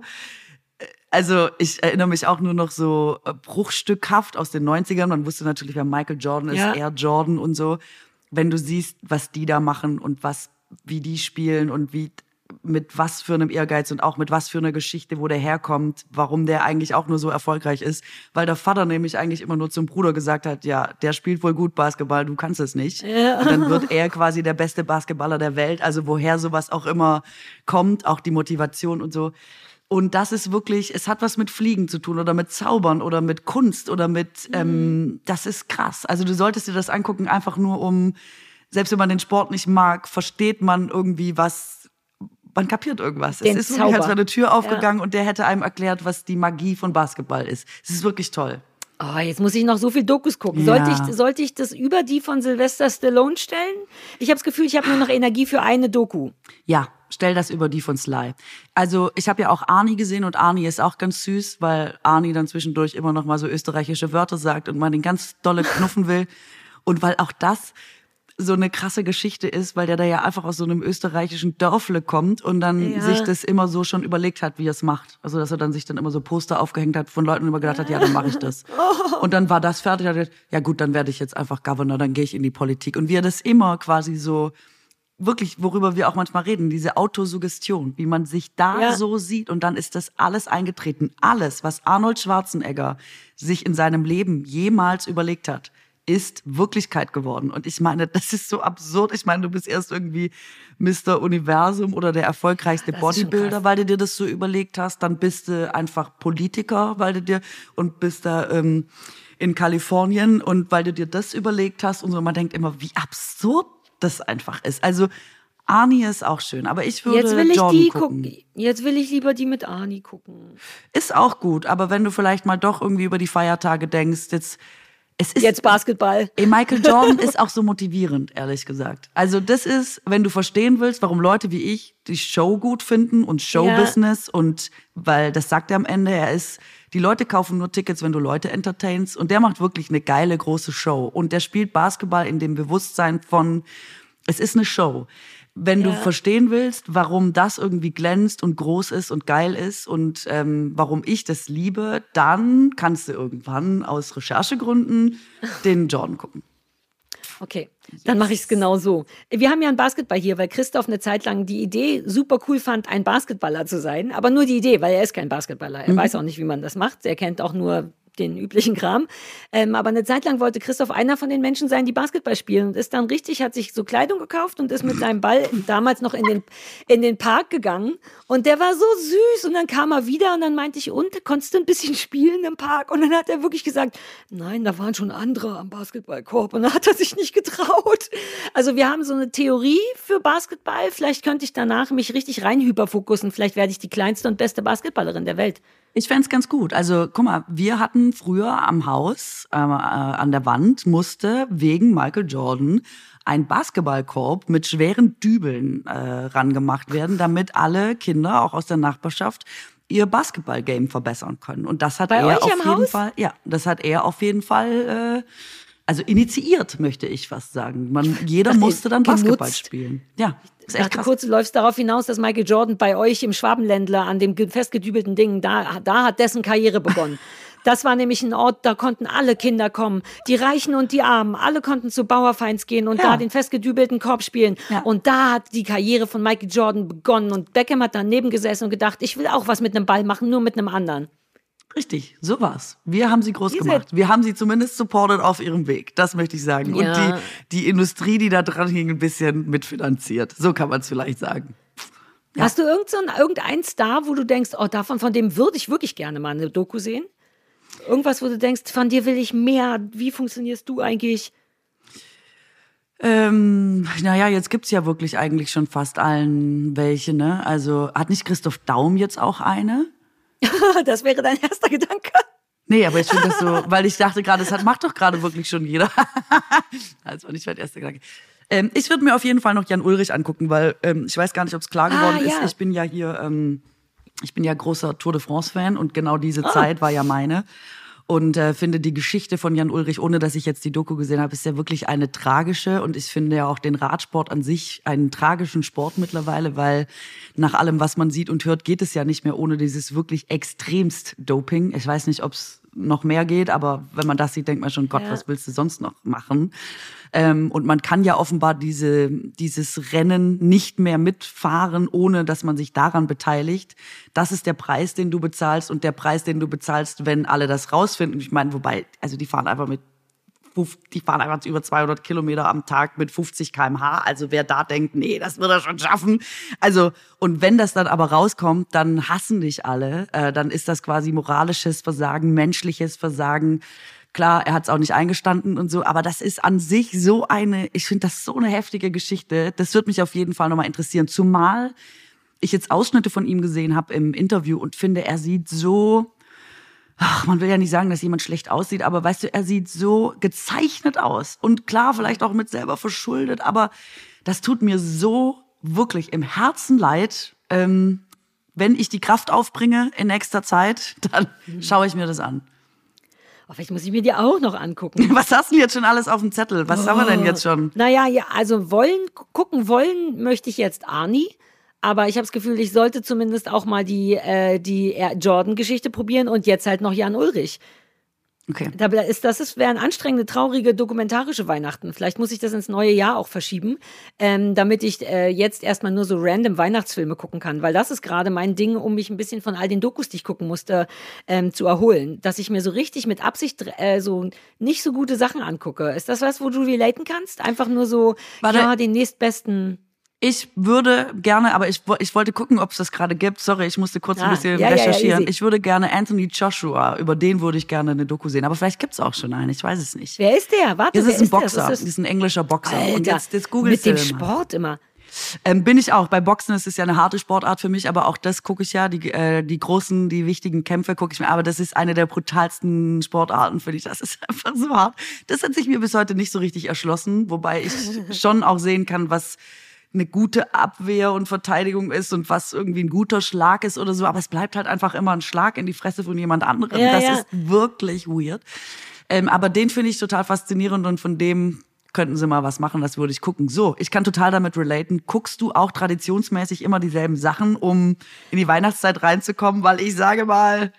äh, also ich erinnere mich auch nur noch so äh, bruchstückhaft aus den 90ern. Man wusste natürlich, wer Michael Jordan ist, ja. Air Jordan und so. Wenn du siehst, was die da machen und was, wie die spielen und wie, mit was für einem Ehrgeiz und auch mit was für einer Geschichte, wo der herkommt, warum der eigentlich auch nur so erfolgreich ist. Weil der Vater nämlich eigentlich immer nur zum Bruder gesagt hat, ja, der spielt wohl gut Basketball, du kannst es nicht. Ja. Und dann wird er quasi der beste Basketballer der Welt. Also woher sowas auch immer kommt, auch die Motivation und so. Und das ist wirklich, es hat was mit Fliegen zu tun oder mit Zaubern oder mit Kunst oder mit, mhm. ähm, das ist krass. Also du solltest dir das angucken, einfach nur um, selbst wenn man den Sport nicht mag, versteht man irgendwie was man kapiert irgendwas. Den es ist Zauber. so, als wäre eine Tür aufgegangen ja. und der hätte einem erklärt, was die Magie von Basketball ist. Es ist wirklich toll. Oh, jetzt muss ich noch so viel Dokus gucken. Ja. Sollte, ich, sollte ich das über die von Sylvester Stallone stellen? Ich habe das Gefühl, ich habe nur noch Energie für eine Doku. Ja, stell das über die von Sly. Also ich habe ja auch Arnie gesehen und Arnie ist auch ganz süß, weil Arnie dann zwischendurch immer noch mal so österreichische Wörter sagt und man den ganz dolle knuffen will. Und weil auch das so eine krasse Geschichte ist, weil der da ja einfach aus so einem österreichischen Dörfle kommt und dann Ja. sich das immer so schon überlegt hat, wie er es macht. Also dass er dann sich dann immer so Poster aufgehängt hat von Leuten und immer gedacht hat, ja, dann mache ich das. Und dann war das fertig, hat er gesagt, ja gut, dann werde ich jetzt einfach Governor, dann gehe ich in die Politik. Und wie er das immer quasi so wirklich, worüber wir auch manchmal reden, diese Autosuggestion, wie man sich da Ja. so sieht und dann ist das alles eingetreten. Alles, was Arnold Schwarzenegger sich in seinem Leben jemals überlegt hat, ist Wirklichkeit geworden. Und ich meine, das ist so absurd. Ich meine, du bist erst irgendwie Mr. Universum oder der erfolgreichste Das Bodybuilder, weil du dir das so überlegt hast. Dann bist du einfach Politiker, weil du dir und bist da ähm, in Kalifornien und weil du dir das überlegt hast und so. Man denkt immer, wie absurd das einfach ist. Also Arnie ist auch schön, aber ich würde Jetzt will ich Jordan die gucken. gucken. Jetzt will ich lieber die mit Arnie gucken. Ist auch gut, aber wenn du vielleicht mal doch irgendwie über die Feiertage denkst, jetzt es ist Jetzt Basketball. Ey, Michael Jordan ist auch so motivierend, ehrlich gesagt. Also das ist, wenn du verstehen willst, warum Leute wie ich die Show gut finden und Showbusiness und weil das sagt er am Ende, er ist, die Leute kaufen nur Tickets, wenn du Leute entertainst und der macht wirklich eine geile große Show und der spielt Basketball in dem Bewusstsein von, es ist eine Show. Wenn du Ja. verstehen willst, warum das irgendwie glänzt und groß ist und geil ist und ähm, warum ich das liebe, dann kannst du irgendwann aus Recherchegründen den Jordan gucken. Okay, dann mache ich es genau so. Wir haben ja einen Basketball hier, weil Christoph eine Zeit lang die Idee super cool fand, ein Basketballer zu sein. Aber nur die Idee, weil er ist kein Basketballer. Er weiß auch nicht, wie man das macht. Er kennt auch nur den üblichen Kram. Ähm, aber eine Zeit lang wollte Christoph einer von den Menschen sein, die Basketball spielen und ist dann richtig, hat sich so Kleidung gekauft und ist mit seinem Ball damals noch in den, in den Park gegangen. Und der war so süß und dann kam er wieder und dann meinte ich, und konntest du ein bisschen spielen im Park? Und dann hat er wirklich gesagt, nein, da waren schon andere am Basketballkorb und dann hat er sich nicht getraut. Also wir haben so eine Theorie für Basketball. Vielleicht könnte ich danach mich richtig rein hyperfokussen. Vielleicht werde ich die kleinste und beste Basketballerin der Welt. Ich fänd's ganz gut. Also, guck mal, wir hatten früher am Haus, äh, äh, an der Wand, musste wegen Michael Jordan ein Basketballkorb mit schweren Dübeln äh, rangemacht werden, damit alle Kinder, auch aus der Nachbarschaft, ihr Basketballgame verbessern können. Und das hat Bei er auf jeden Haus? Fall, ja, das hat er auf jeden Fall, äh, also initiiert, möchte ich fast sagen. Man, jeder Ach, musste dann genutzt? Basketball spielen. Ja, ist echt krass. kurz, du läufst darauf hinaus, dass Michael Jordan bei euch im Schwabenländler an dem ge- festgedübelten Ding, da, da hat dessen Karriere begonnen. Das war nämlich ein Ort, da konnten alle Kinder kommen. Die Reichen und die Armen. Alle konnten zu Bauerfeins gehen und Ja. da den festgedübelten Korb spielen. Ja. Und da hat die Karriere von Michael Jordan begonnen. Und Beckham hat daneben gesessen und gedacht, ich will auch was mit einem Ball machen, nur mit einem anderen. Richtig, so war's. Wir haben sie groß gemacht. Wir haben sie zumindest supported auf ihrem Weg. Das möchte ich sagen. Und Ja. die, die Industrie, die da dran hing, ein bisschen mitfinanziert. So kann man es vielleicht sagen. Hast du irgend so einen, irgendeinen Star, wo du denkst, oh, davon, von dem würde ich wirklich gerne mal eine Doku sehen? Irgendwas, wo du denkst, von dir will ich mehr. Wie funktionierst du eigentlich? Ähm, naja, jetzt gibt's ja wirklich eigentlich schon fast allen welche, ne? Also hat nicht Christoph Daum jetzt auch eine? Das wäre dein erster Gedanke. Nee, aber ich finde das so, weil ich dachte gerade, das hat, macht doch gerade wirklich schon jeder. war nicht mein erster Gedanke. Ähm, ich würde mir auf jeden Fall noch Jan Ulrich angucken, weil ähm, ich weiß gar nicht, ob es klar Ah, geworden ist. ja. Ich bin ja hier, ähm, ich bin ja großer Tour de France-Fan und genau diese Ah. Zeit war ja meine. Und äh, finde die Geschichte von Jan Ulrich, ohne dass ich jetzt die Doku gesehen habe, ist ja wirklich eine tragische. Und ich finde ja auch den Radsport an sich einen tragischen Sport mittlerweile, weil nach allem, was man sieht und hört, geht es ja nicht mehr ohne dieses wirklich extremst Doping. Ich weiß nicht, ob es noch mehr geht, aber wenn man das sieht, denkt man schon, Gott, Ja. was willst du sonst noch machen? Ähm, und man kann ja offenbar diese, dieses Rennen nicht mehr mitfahren, ohne dass man sich daran beteiligt. Das ist der Preis, den du bezahlst und der Preis, den du bezahlst, wenn alle das rausfinden. Ich meine, wobei, also die fahren einfach mit die fahren einfach über 200 Kilometer am Tag mit 50 km/h. Also wer da denkt, nee, das wird er schon schaffen. Also und wenn das dann aber rauskommt, dann hassen dich alle. Äh, dann ist das quasi moralisches Versagen, menschliches Versagen. Klar, er hat es auch nicht eingestanden und so, aber das ist an sich so eine, ich finde das so eine heftige Geschichte. Das wird mich auf jeden Fall nochmal interessieren. Zumal ich jetzt Ausschnitte von ihm gesehen habe im Interview und finde, er sieht so ach, man will ja nicht sagen, dass jemand schlecht aussieht, aber weißt du, er sieht so gezeichnet aus. Und klar, vielleicht auch mit selber verschuldet, aber das tut mir so wirklich im Herzen leid. Ähm, wenn ich die Kraft aufbringe in nächster Zeit, dann schaue ich mir das an. Oh, vielleicht muss ich mir die auch noch angucken. Was hast du denn jetzt schon alles auf dem Zettel? Was haben wir denn jetzt schon? Naja, ja, also wollen, gucken wollen möchte ich jetzt Arnie. Aber ich habe das Gefühl, ich sollte zumindest auch mal die, äh, die Jordan-Geschichte probieren und jetzt halt noch Jan Ulrich. Okay. Da ist, das ist, wären anstrengende, traurige, dokumentarische Weihnachten. Vielleicht muss ich das ins neue Jahr auch verschieben, ähm, damit ich äh, jetzt erstmal nur so random Weihnachtsfilme gucken kann. Weil das ist gerade mein Ding, um mich ein bisschen von all den Dokus, die ich gucken musste, ähm, zu erholen. Dass ich mir so richtig mit Absicht äh, so nicht so gute Sachen angucke. Ist das was, wo du relaten kannst? Einfach nur so, Warte. ja, den nächstbesten. Ich würde gerne, aber ich, ich wollte gucken, ob es das gerade gibt. Sorry, ich musste kurz Ah, ein bisschen ja, ja, ja, recherchieren. easy. ich würde gerne Anthony Joshua, über den würde ich gerne eine Doku sehen. Aber vielleicht gibt's auch schon einen, ich weiß es nicht. Wer ist der? Warte, Das ist ein ist der? Boxer, Das ist ein englischer Boxer. Alter, Und jetzt, jetzt googelst mit dem. Sport immer. Ähm, bin ich auch. Bei Boxen ist es ja eine harte Sportart für mich, aber auch das gucke ich ja. Die, äh, die großen, die wichtigen Kämpfe gucke ich mir. Aber das ist eine der brutalsten Sportarten, finde ich. Das ist einfach so hart. Das hat sich mir bis heute nicht so richtig erschlossen, wobei ich schon auch sehen kann, was eine gute Abwehr und Verteidigung ist und was irgendwie ein guter Schlag ist oder so. Aber es bleibt halt einfach immer ein Schlag in die Fresse von jemand anderem. Ja, das ja. ist wirklich weird. Ähm, aber den finde ich total faszinierend und von dem könnten sie mal was machen, das würde ich gucken. So, ich kann total damit relaten. Guckst du auch traditionsmäßig immer dieselben Sachen, um in die Weihnachtszeit reinzukommen? Weil ich sage mal,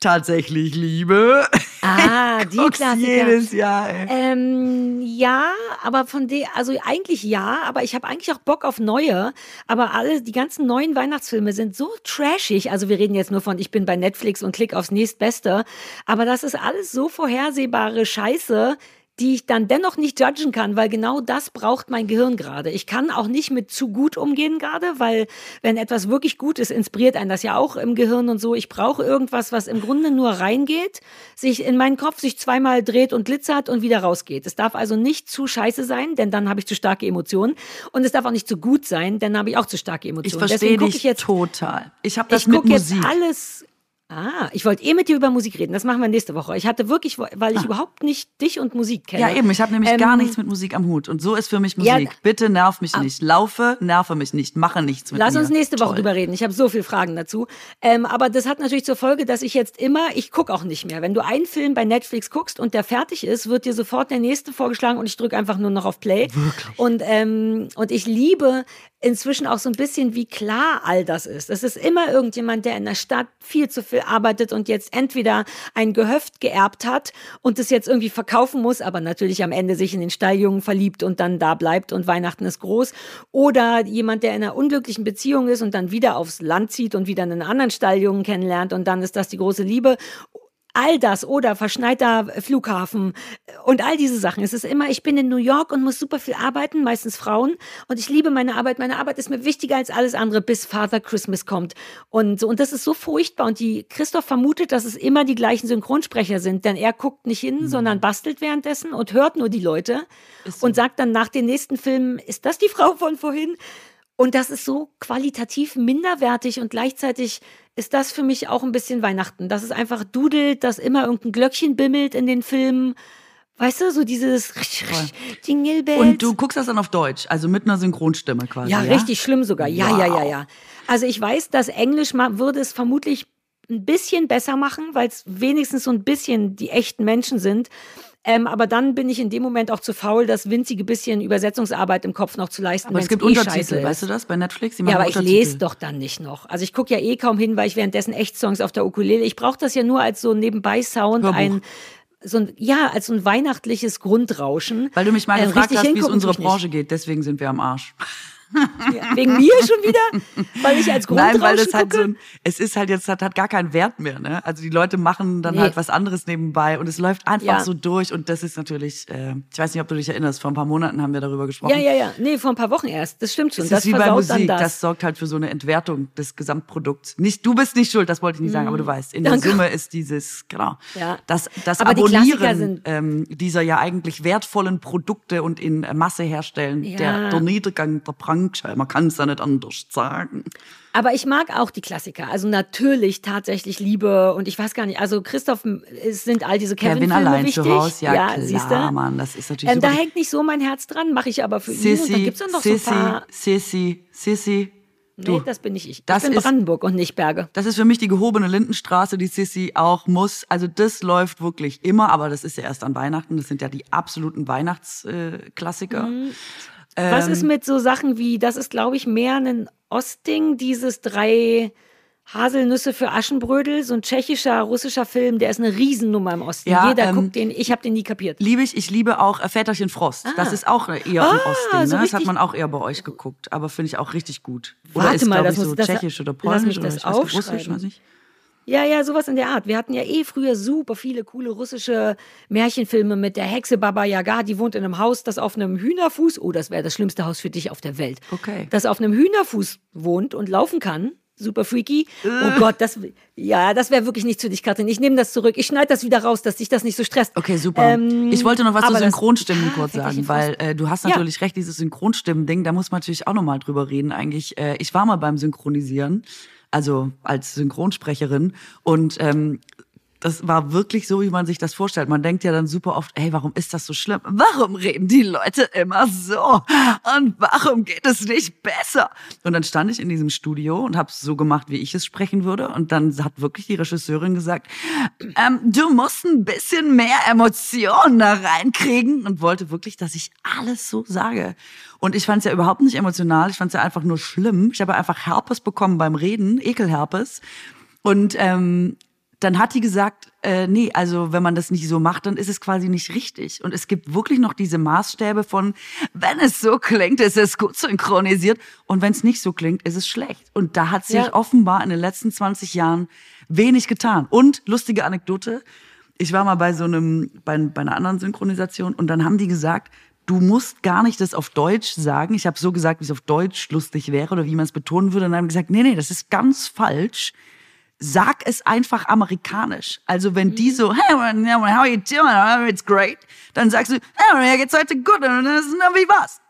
tatsächlich Liebe. Ah, die Klassiker. jedes Jahr, ey. Ähm, ja, aber von der, also eigentlich ja, aber ich habe eigentlich auch Bock auf neue. Aber alle, die ganzen neuen Weihnachtsfilme sind so trashig. Also wir reden jetzt nur von, ich bin bei Netflix und klick aufs nächstbeste. Aber das ist alles so vorhersehbare Scheiße, die ich dann dennoch nicht judgen kann, weil genau das braucht mein Gehirn gerade. Ich kann auch nicht mit zu gut umgehen gerade, weil wenn etwas wirklich gut ist, inspiriert einen das ja auch im Gehirn und so. Ich brauche irgendwas, was im Grunde nur reingeht, sich in meinen Kopf sich zweimal dreht und glitzert und wieder rausgeht. Es darf also nicht zu scheiße sein, denn dann habe ich zu starke Emotionen. Und es darf auch nicht zu gut sein, denn dann habe ich auch zu starke Ich Emotionen. verstehe Deswegen gucke dich ich jetzt total. Ich habe das ich mit gucke jetzt Musik. alles. Ah, ich wollte eh mit dir über Musik reden. Das machen wir nächste Woche. Ich hatte wirklich, weil ich überhaupt nicht dich und Musik kenne. Ah. Ja, eben. Ich habe nämlich Ähm, gar nichts mit Musik am Hut. Und so ist für mich Ja, Musik. Bitte nerv mich nicht. Laufe, nerve mich nicht. Mache nichts mit Lass mir. uns nächste Woche Toll. drüber reden. Ich habe so viele Fragen dazu. Ähm, aber das hat natürlich zur Folge, dass ich jetzt immer, ich gucke auch nicht mehr. Wenn du einen Film bei Netflix guckst und der fertig ist, wird dir sofort der nächste vorgeschlagen und ich drücke einfach nur noch auf Play. Wirklich? Und, ähm, und ich liebe inzwischen auch so ein bisschen, wie klar all das ist. Es ist immer irgendjemand, der in der Stadt viel zu viel arbeitet und jetzt entweder ein Gehöft geerbt hat und es jetzt irgendwie verkaufen muss, aber natürlich am Ende sich in den Stalljungen verliebt und dann da bleibt und Weihnachten ist groß. Oder jemand, der in einer unglücklichen Beziehung ist und dann wieder aufs Land zieht und wieder einen anderen Stalljungen kennenlernt und dann ist das die große Liebe. All das oder verschneiter Flughafen und all diese Sachen. Es ist immer, ich bin in New York und muss super viel arbeiten, meistens Frauen. Und ich liebe meine Arbeit. Meine Arbeit ist mir wichtiger als alles andere, bis Father Christmas kommt. Und, so. und das ist so furchtbar. Und die Christoph vermutet, dass es immer die gleichen Synchronsprecher sind, denn er guckt nicht hin, sondern bastelt währenddessen und hört nur die Leute und sagt dann nach den nächsten Filmen, ist das die Frau von vorhin? Und das ist so qualitativ minderwertig und gleichzeitig ist das für mich auch ein bisschen Weihnachten. Dass es einfach dudelt, dass immer irgendein Glöckchen bimmelt in den Filmen. Weißt du, so dieses Jingle Bells. Und du guckst das dann auf Deutsch, also mit einer Synchronstimme quasi. ja, Ja, richtig schlimm sogar. Ja, ja, ja, Wow. ja. Also ich weiß, dass Englisch würde es vermutlich ein bisschen besser machen, weil es wenigstens so ein bisschen die echten Menschen sind. Ähm, aber dann bin ich in dem Moment auch zu faul, das winzige bisschen Übersetzungsarbeit im Kopf noch zu leisten. Aber es gibt eh Untertitel, weißt du das, bei Netflix? Ja, aber ich lese doch dann nicht noch. Also ich gucke ja eh kaum hin, weil ich währenddessen Echtsongs auf der Ukulele. Ich brauche das ja nur als so nebenbei Sound, Hörbuch. ein so ein, ja, als so ein weihnachtliches Grundrauschen. Weil du mich mal Äh, gefragt richtig hast, wie es hingucken unsere tue ich nicht. Branche geht, deswegen sind wir am Arsch. Ja, wegen mir schon wieder? Weil ich als Grundrauschen Nein, weil das halt gucke? so ein, es ist halt jetzt, hat, hat gar keinen Wert mehr, ne? Also die Leute machen dann Nee. halt was anderes nebenbei und es läuft einfach Ja. so durch und das ist natürlich, äh, ich weiß nicht, ob du dich erinnerst, vor ein paar Monaten haben wir darüber gesprochen. Ja, ja, ja. Nee, vor ein paar Wochen erst. Das stimmt schon. Es das ist wie bei Musik, das. das. sorgt halt für so eine Entwertung des Gesamtprodukts. Nicht, du bist nicht schuld, das wollte ich nicht sagen, aber du weißt, in der Danke. Summe ist dieses, genau, Ja. das, das Aber die Abonnieren sind- ähm, dieser ja eigentlich wertvollen Produkte und in Masse herstellen, Ja. der, der Niedergang der manche, man kann es ja nicht anders sagen. Aber ich mag auch die Klassiker. Also natürlich tatsächlich Liebe und ich weiß gar nicht, also Christoph, es sind all diese Kevin Kevin-Filme allein wichtig. zu Hause, ja, klar, siehst du? Mann, das ist natürlich Ähm, da hängt nicht so mein Herz dran, mache ich aber für ihn. Und dann Sissi, gibt's dann noch Sissi, so ein paar. Sissi, Sissi. Du, Nee, das bin nicht ich. das ich bin ist- Brandenburg und nicht Berge. Das ist für mich die gehobene Lindenstraße, die Sissi auch muss. Also das läuft wirklich immer, aber das ist ja erst an Weihnachten. Das sind ja die absoluten Weihnachtsklassiker. Äh, Klassiker. Was Ähm. ist mit so Sachen wie, das ist glaube ich mehr ein Ostding, dieses drei Haselnüsse für Aschenbrödel, so ein tschechischer, russischer Film, der ist eine Riesennummer im Osten. Ja, Jeder ähm, guckt den, ich habe den nie kapiert. Liebe ich, ich liebe auch äh, Väterchen Frost. Das ist auch eher ein Ah, Ostding. Ne? so das hat man auch eher bei euch geguckt, aber finde ich auch richtig gut. Oder Warte ist, mal, das ich, muss- so das- tschechisch oder lass polnisch mich oder ich weiß nicht, russisch, weiß ich. Ja, ja, sowas in der Art. Wir hatten ja eh früher super viele coole russische Märchenfilme mit der Hexe Baba Yaga, die wohnt in einem Haus, das auf einem Hühnerfuß, oh, das wäre das schlimmste Haus für dich auf der Welt. Okay. Das auf einem Hühnerfuß wohnt und laufen kann. Super freaky. Oh Gott, das, ja, das wäre wirklich nicht für dich, Katrin. Ich nehme das zurück. Ich schneide das wieder raus, dass dich das nicht so stresst. Okay, super. Ähm, ich wollte noch was zu das- Synchronstimmen Ah, kurz sagen, weil äh, du hast Ja. natürlich recht, dieses Synchronstimmen-Ding, da muss man natürlich auch nochmal drüber reden. Eigentlich, äh, ich war mal beim Synchronisieren, also als Synchronsprecherin. Und ähm, das war wirklich so, wie man sich das vorstellt. Man denkt ja dann super oft, ey, warum ist das so schlimm? Warum reden die Leute immer so? Und warum geht es nicht besser? Und dann stand ich in diesem Studio und habe es so gemacht, wie ich es sprechen würde. Und dann hat wirklich die Regisseurin gesagt, ähm, du musst ein bisschen mehr Emotionen da reinkriegen und wollte wirklich, dass ich alles so sage. Und ich fand es ja überhaupt nicht emotional. Ich fand es ja einfach nur schlimm. Ich habe einfach Herpes bekommen beim Reden, Ekelherpes. Und ähm, dann hat die gesagt, äh, nee, also wenn man das nicht so macht, dann ist es quasi nicht richtig. Und es gibt wirklich noch diese Maßstäbe von, wenn es so klingt, ist es gut synchronisiert. Und wenn es nicht so klingt, ist es schlecht. Und da hat sich Ja. offenbar in den letzten 20 Jahren wenig getan. Und lustige Anekdote, ich war mal bei so einem, bei, bei einer anderen Synchronisation und dann haben die gesagt, du musst gar nicht das auf Deutsch sagen. Ich habe so gesagt, wie es auf Deutsch lustig wäre oder wie man es betonen würde. Und dann haben gesagt, nee, nee, das ist ganz falsch sag es einfach amerikanisch. Also wenn die so, hey, how you doing? It's great. Dann sagst du, hey, mir geht's heute gut. Und dann ist, wie was?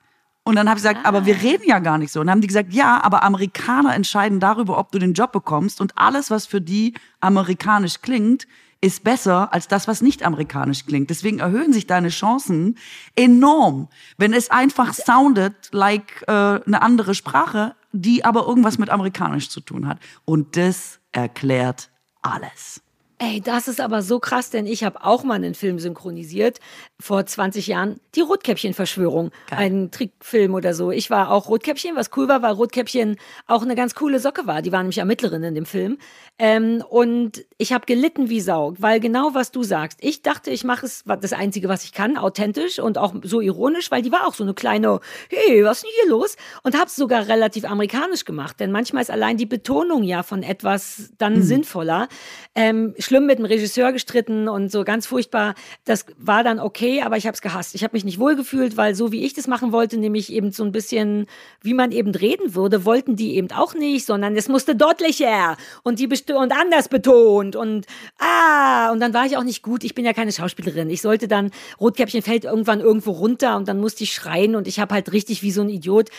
Und dann habe ich gesagt, aber wir reden ja gar nicht so. Und dann haben die gesagt, ja, aber Amerikaner entscheiden darüber, ob du den Job bekommst. Und alles, was für die amerikanisch klingt, ist besser als das, was nicht amerikanisch klingt. Deswegen erhöhen sich deine Chancen enorm, wenn es einfach soundet like äh, eine andere Sprache, die aber irgendwas mit amerikanisch zu tun hat. Und das erklärt alles. Ey, das ist aber so krass, denn ich habe auch mal einen Film synchronisiert vor 20 Jahren. Die Rotkäppchen-Verschwörung. Ein Trickfilm oder so. Ich war auch Rotkäppchen, was cool war, weil Rotkäppchen auch eine ganz coole Socke war. Die war nämlich Ermittlerin in dem Film. Ähm, und ich habe gelitten wie Sau, weil genau was du sagst. Ich dachte, ich mache es, das Einzige, was ich kann, authentisch und auch so ironisch, weil die war auch so eine kleine, hey, was ist denn hier los? Und habe es sogar relativ amerikanisch gemacht. Denn manchmal ist allein die Betonung ja von etwas dann sinnvoller. Ähm, schlimm mit dem Regisseur gestritten und so ganz furchtbar. Das war dann okay, aber ich habe es gehasst. Ich habe mich nicht wohlgefühlt, weil so wie ich das machen wollte, nämlich eben so ein bisschen, wie man eben reden würde, wollten die eben auch nicht, sondern es musste deutlicher und die und anders betont und ah und dann war ich auch nicht gut. Ich bin ja keine Schauspielerin. Ich sollte dann Rotkäppchen fällt irgendwann irgendwo runter und dann musste ich schreien und ich habe halt richtig wie so ein Idiot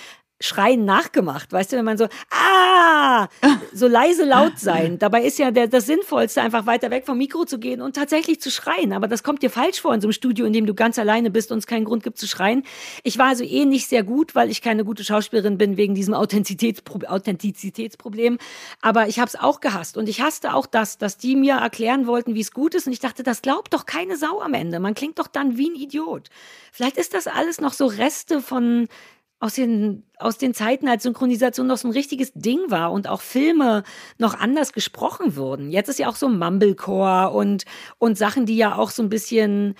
Schreien nachgemacht, weißt du, wenn man so, ah, so leise laut sein. Dabei ist ja der, das Sinnvollste, einfach weiter weg vom Mikro zu gehen und tatsächlich zu schreien. Aber das kommt dir falsch vor in so einem Studio, in dem du ganz alleine bist und es keinen Grund gibt zu schreien. Ich war also eh nicht sehr gut, weil ich keine gute Schauspielerin bin wegen diesem Authentizitätspro Authentizitätsproblem. Aber ich habe es auch gehasst und ich hasste auch das, dass die mir erklären wollten, wie es gut ist. Und ich dachte, das glaubt doch keine Sau am Ende. Man klingt doch dann wie ein Idiot. Vielleicht ist das alles noch so Reste von aus den, aus den Zeiten, als Synchronisation noch so ein richtiges Ding war und auch Filme noch anders gesprochen wurden. Jetzt ist ja auch so Mumblecore und, und Sachen, die ja auch so ein bisschen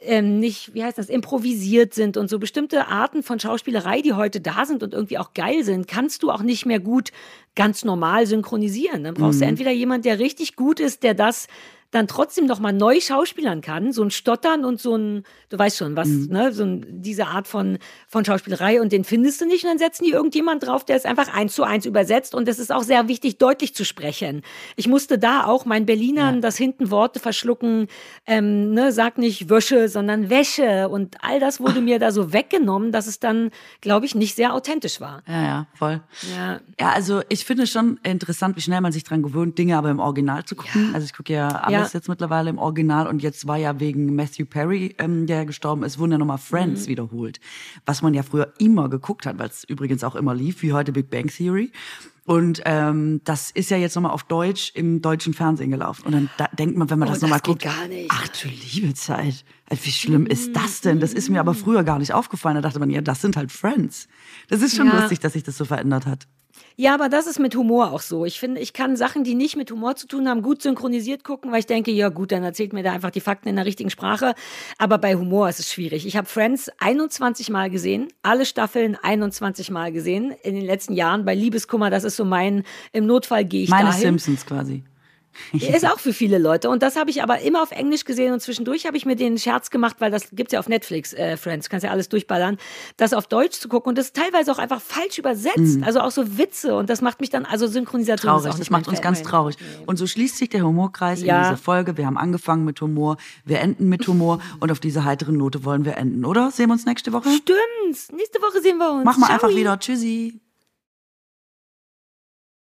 ähm, nicht, wie heißt das, improvisiert sind und so bestimmte Arten von Schauspielerei, die heute da sind und irgendwie auch geil sind, kannst du auch nicht mehr gut ganz normal synchronisieren. Dann brauchst du entweder jemand, der richtig gut ist, der das dann trotzdem noch mal neu schauspielern kann, so ein Stottern und so ein, du weißt schon, was, ne, so ein, diese Art von, von Schauspielerei und den findest du nicht und dann setzen die irgendjemand drauf, der es einfach eins zu eins übersetzt. Und es ist auch sehr wichtig, deutlich zu sprechen. Ich musste da auch mein Berlinern, ja. das hinten Worte verschlucken, ähm, ne, sag nicht Wäsche, sondern Wäsche. Und all das wurde mir da so weggenommen, dass es dann, glaube ich, nicht sehr authentisch war. Ja, ja, voll. Ja, ja also ich finde schon interessant, wie schnell man sich dran gewöhnt, Dinge aber im Original zu gucken. Ja. Also ich gucke ja alles ja. jetzt mittlerweile im Original und jetzt war ja wegen Matthew Perry, ähm, der gestorben ist, wurden ja nochmal Friends mhm. wiederholt. Was man ja früher immer geguckt hat, weil es übrigens auch immer lief, wie heute Big Bang Theory. Und ähm, das ist ja jetzt nochmal auf Deutsch im deutschen Fernsehen gelaufen. Und dann da denkt man, wenn man oh, das nochmal guckt, gar nicht. ach du liebe Zeit, wie schlimm ist das denn? Das ist mir aber früher gar nicht aufgefallen. Da dachte man, ja, das sind halt Friends. Das ist schon ja. lustig, dass sich das so verändert hat. Ja, aber das ist mit Humor auch so. Ich finde, ich kann Sachen, die nicht mit Humor zu tun haben, gut synchronisiert gucken, weil ich denke, ja gut, dann erzählt mir da einfach die Fakten in der richtigen Sprache. Aber bei Humor ist es schwierig. Ich habe Friends 21 Mal gesehen, alle Staffeln 21 Mal gesehen in den letzten Jahren. Bei Liebeskummer, das ist so mein, im Notfall gehe ich Meine dahin. Simpsons quasi. Ist auch für viele Leute. Und das habe ich aber immer auf Englisch gesehen und zwischendurch habe ich mir den Scherz gemacht, weil das gibt's ja auf Netflix, äh, Friends, kannst ja alles durchballern, das auf Deutsch zu gucken und das ist teilweise auch einfach falsch übersetzt. Mhm. Also auch so Witze und das macht mich dann, also Synchronisation traurig, das macht uns ganz traurig. Und so schließt sich der Humorkreis ja. in dieser Folge. Wir haben angefangen mit Humor, wir enden mit Humor und auf diese heiteren Note wollen wir enden, oder? Sehen wir uns nächste Woche? Stimmt. Nächste Woche sehen wir uns. Mach mal Ciao. einfach wieder. Tschüssi.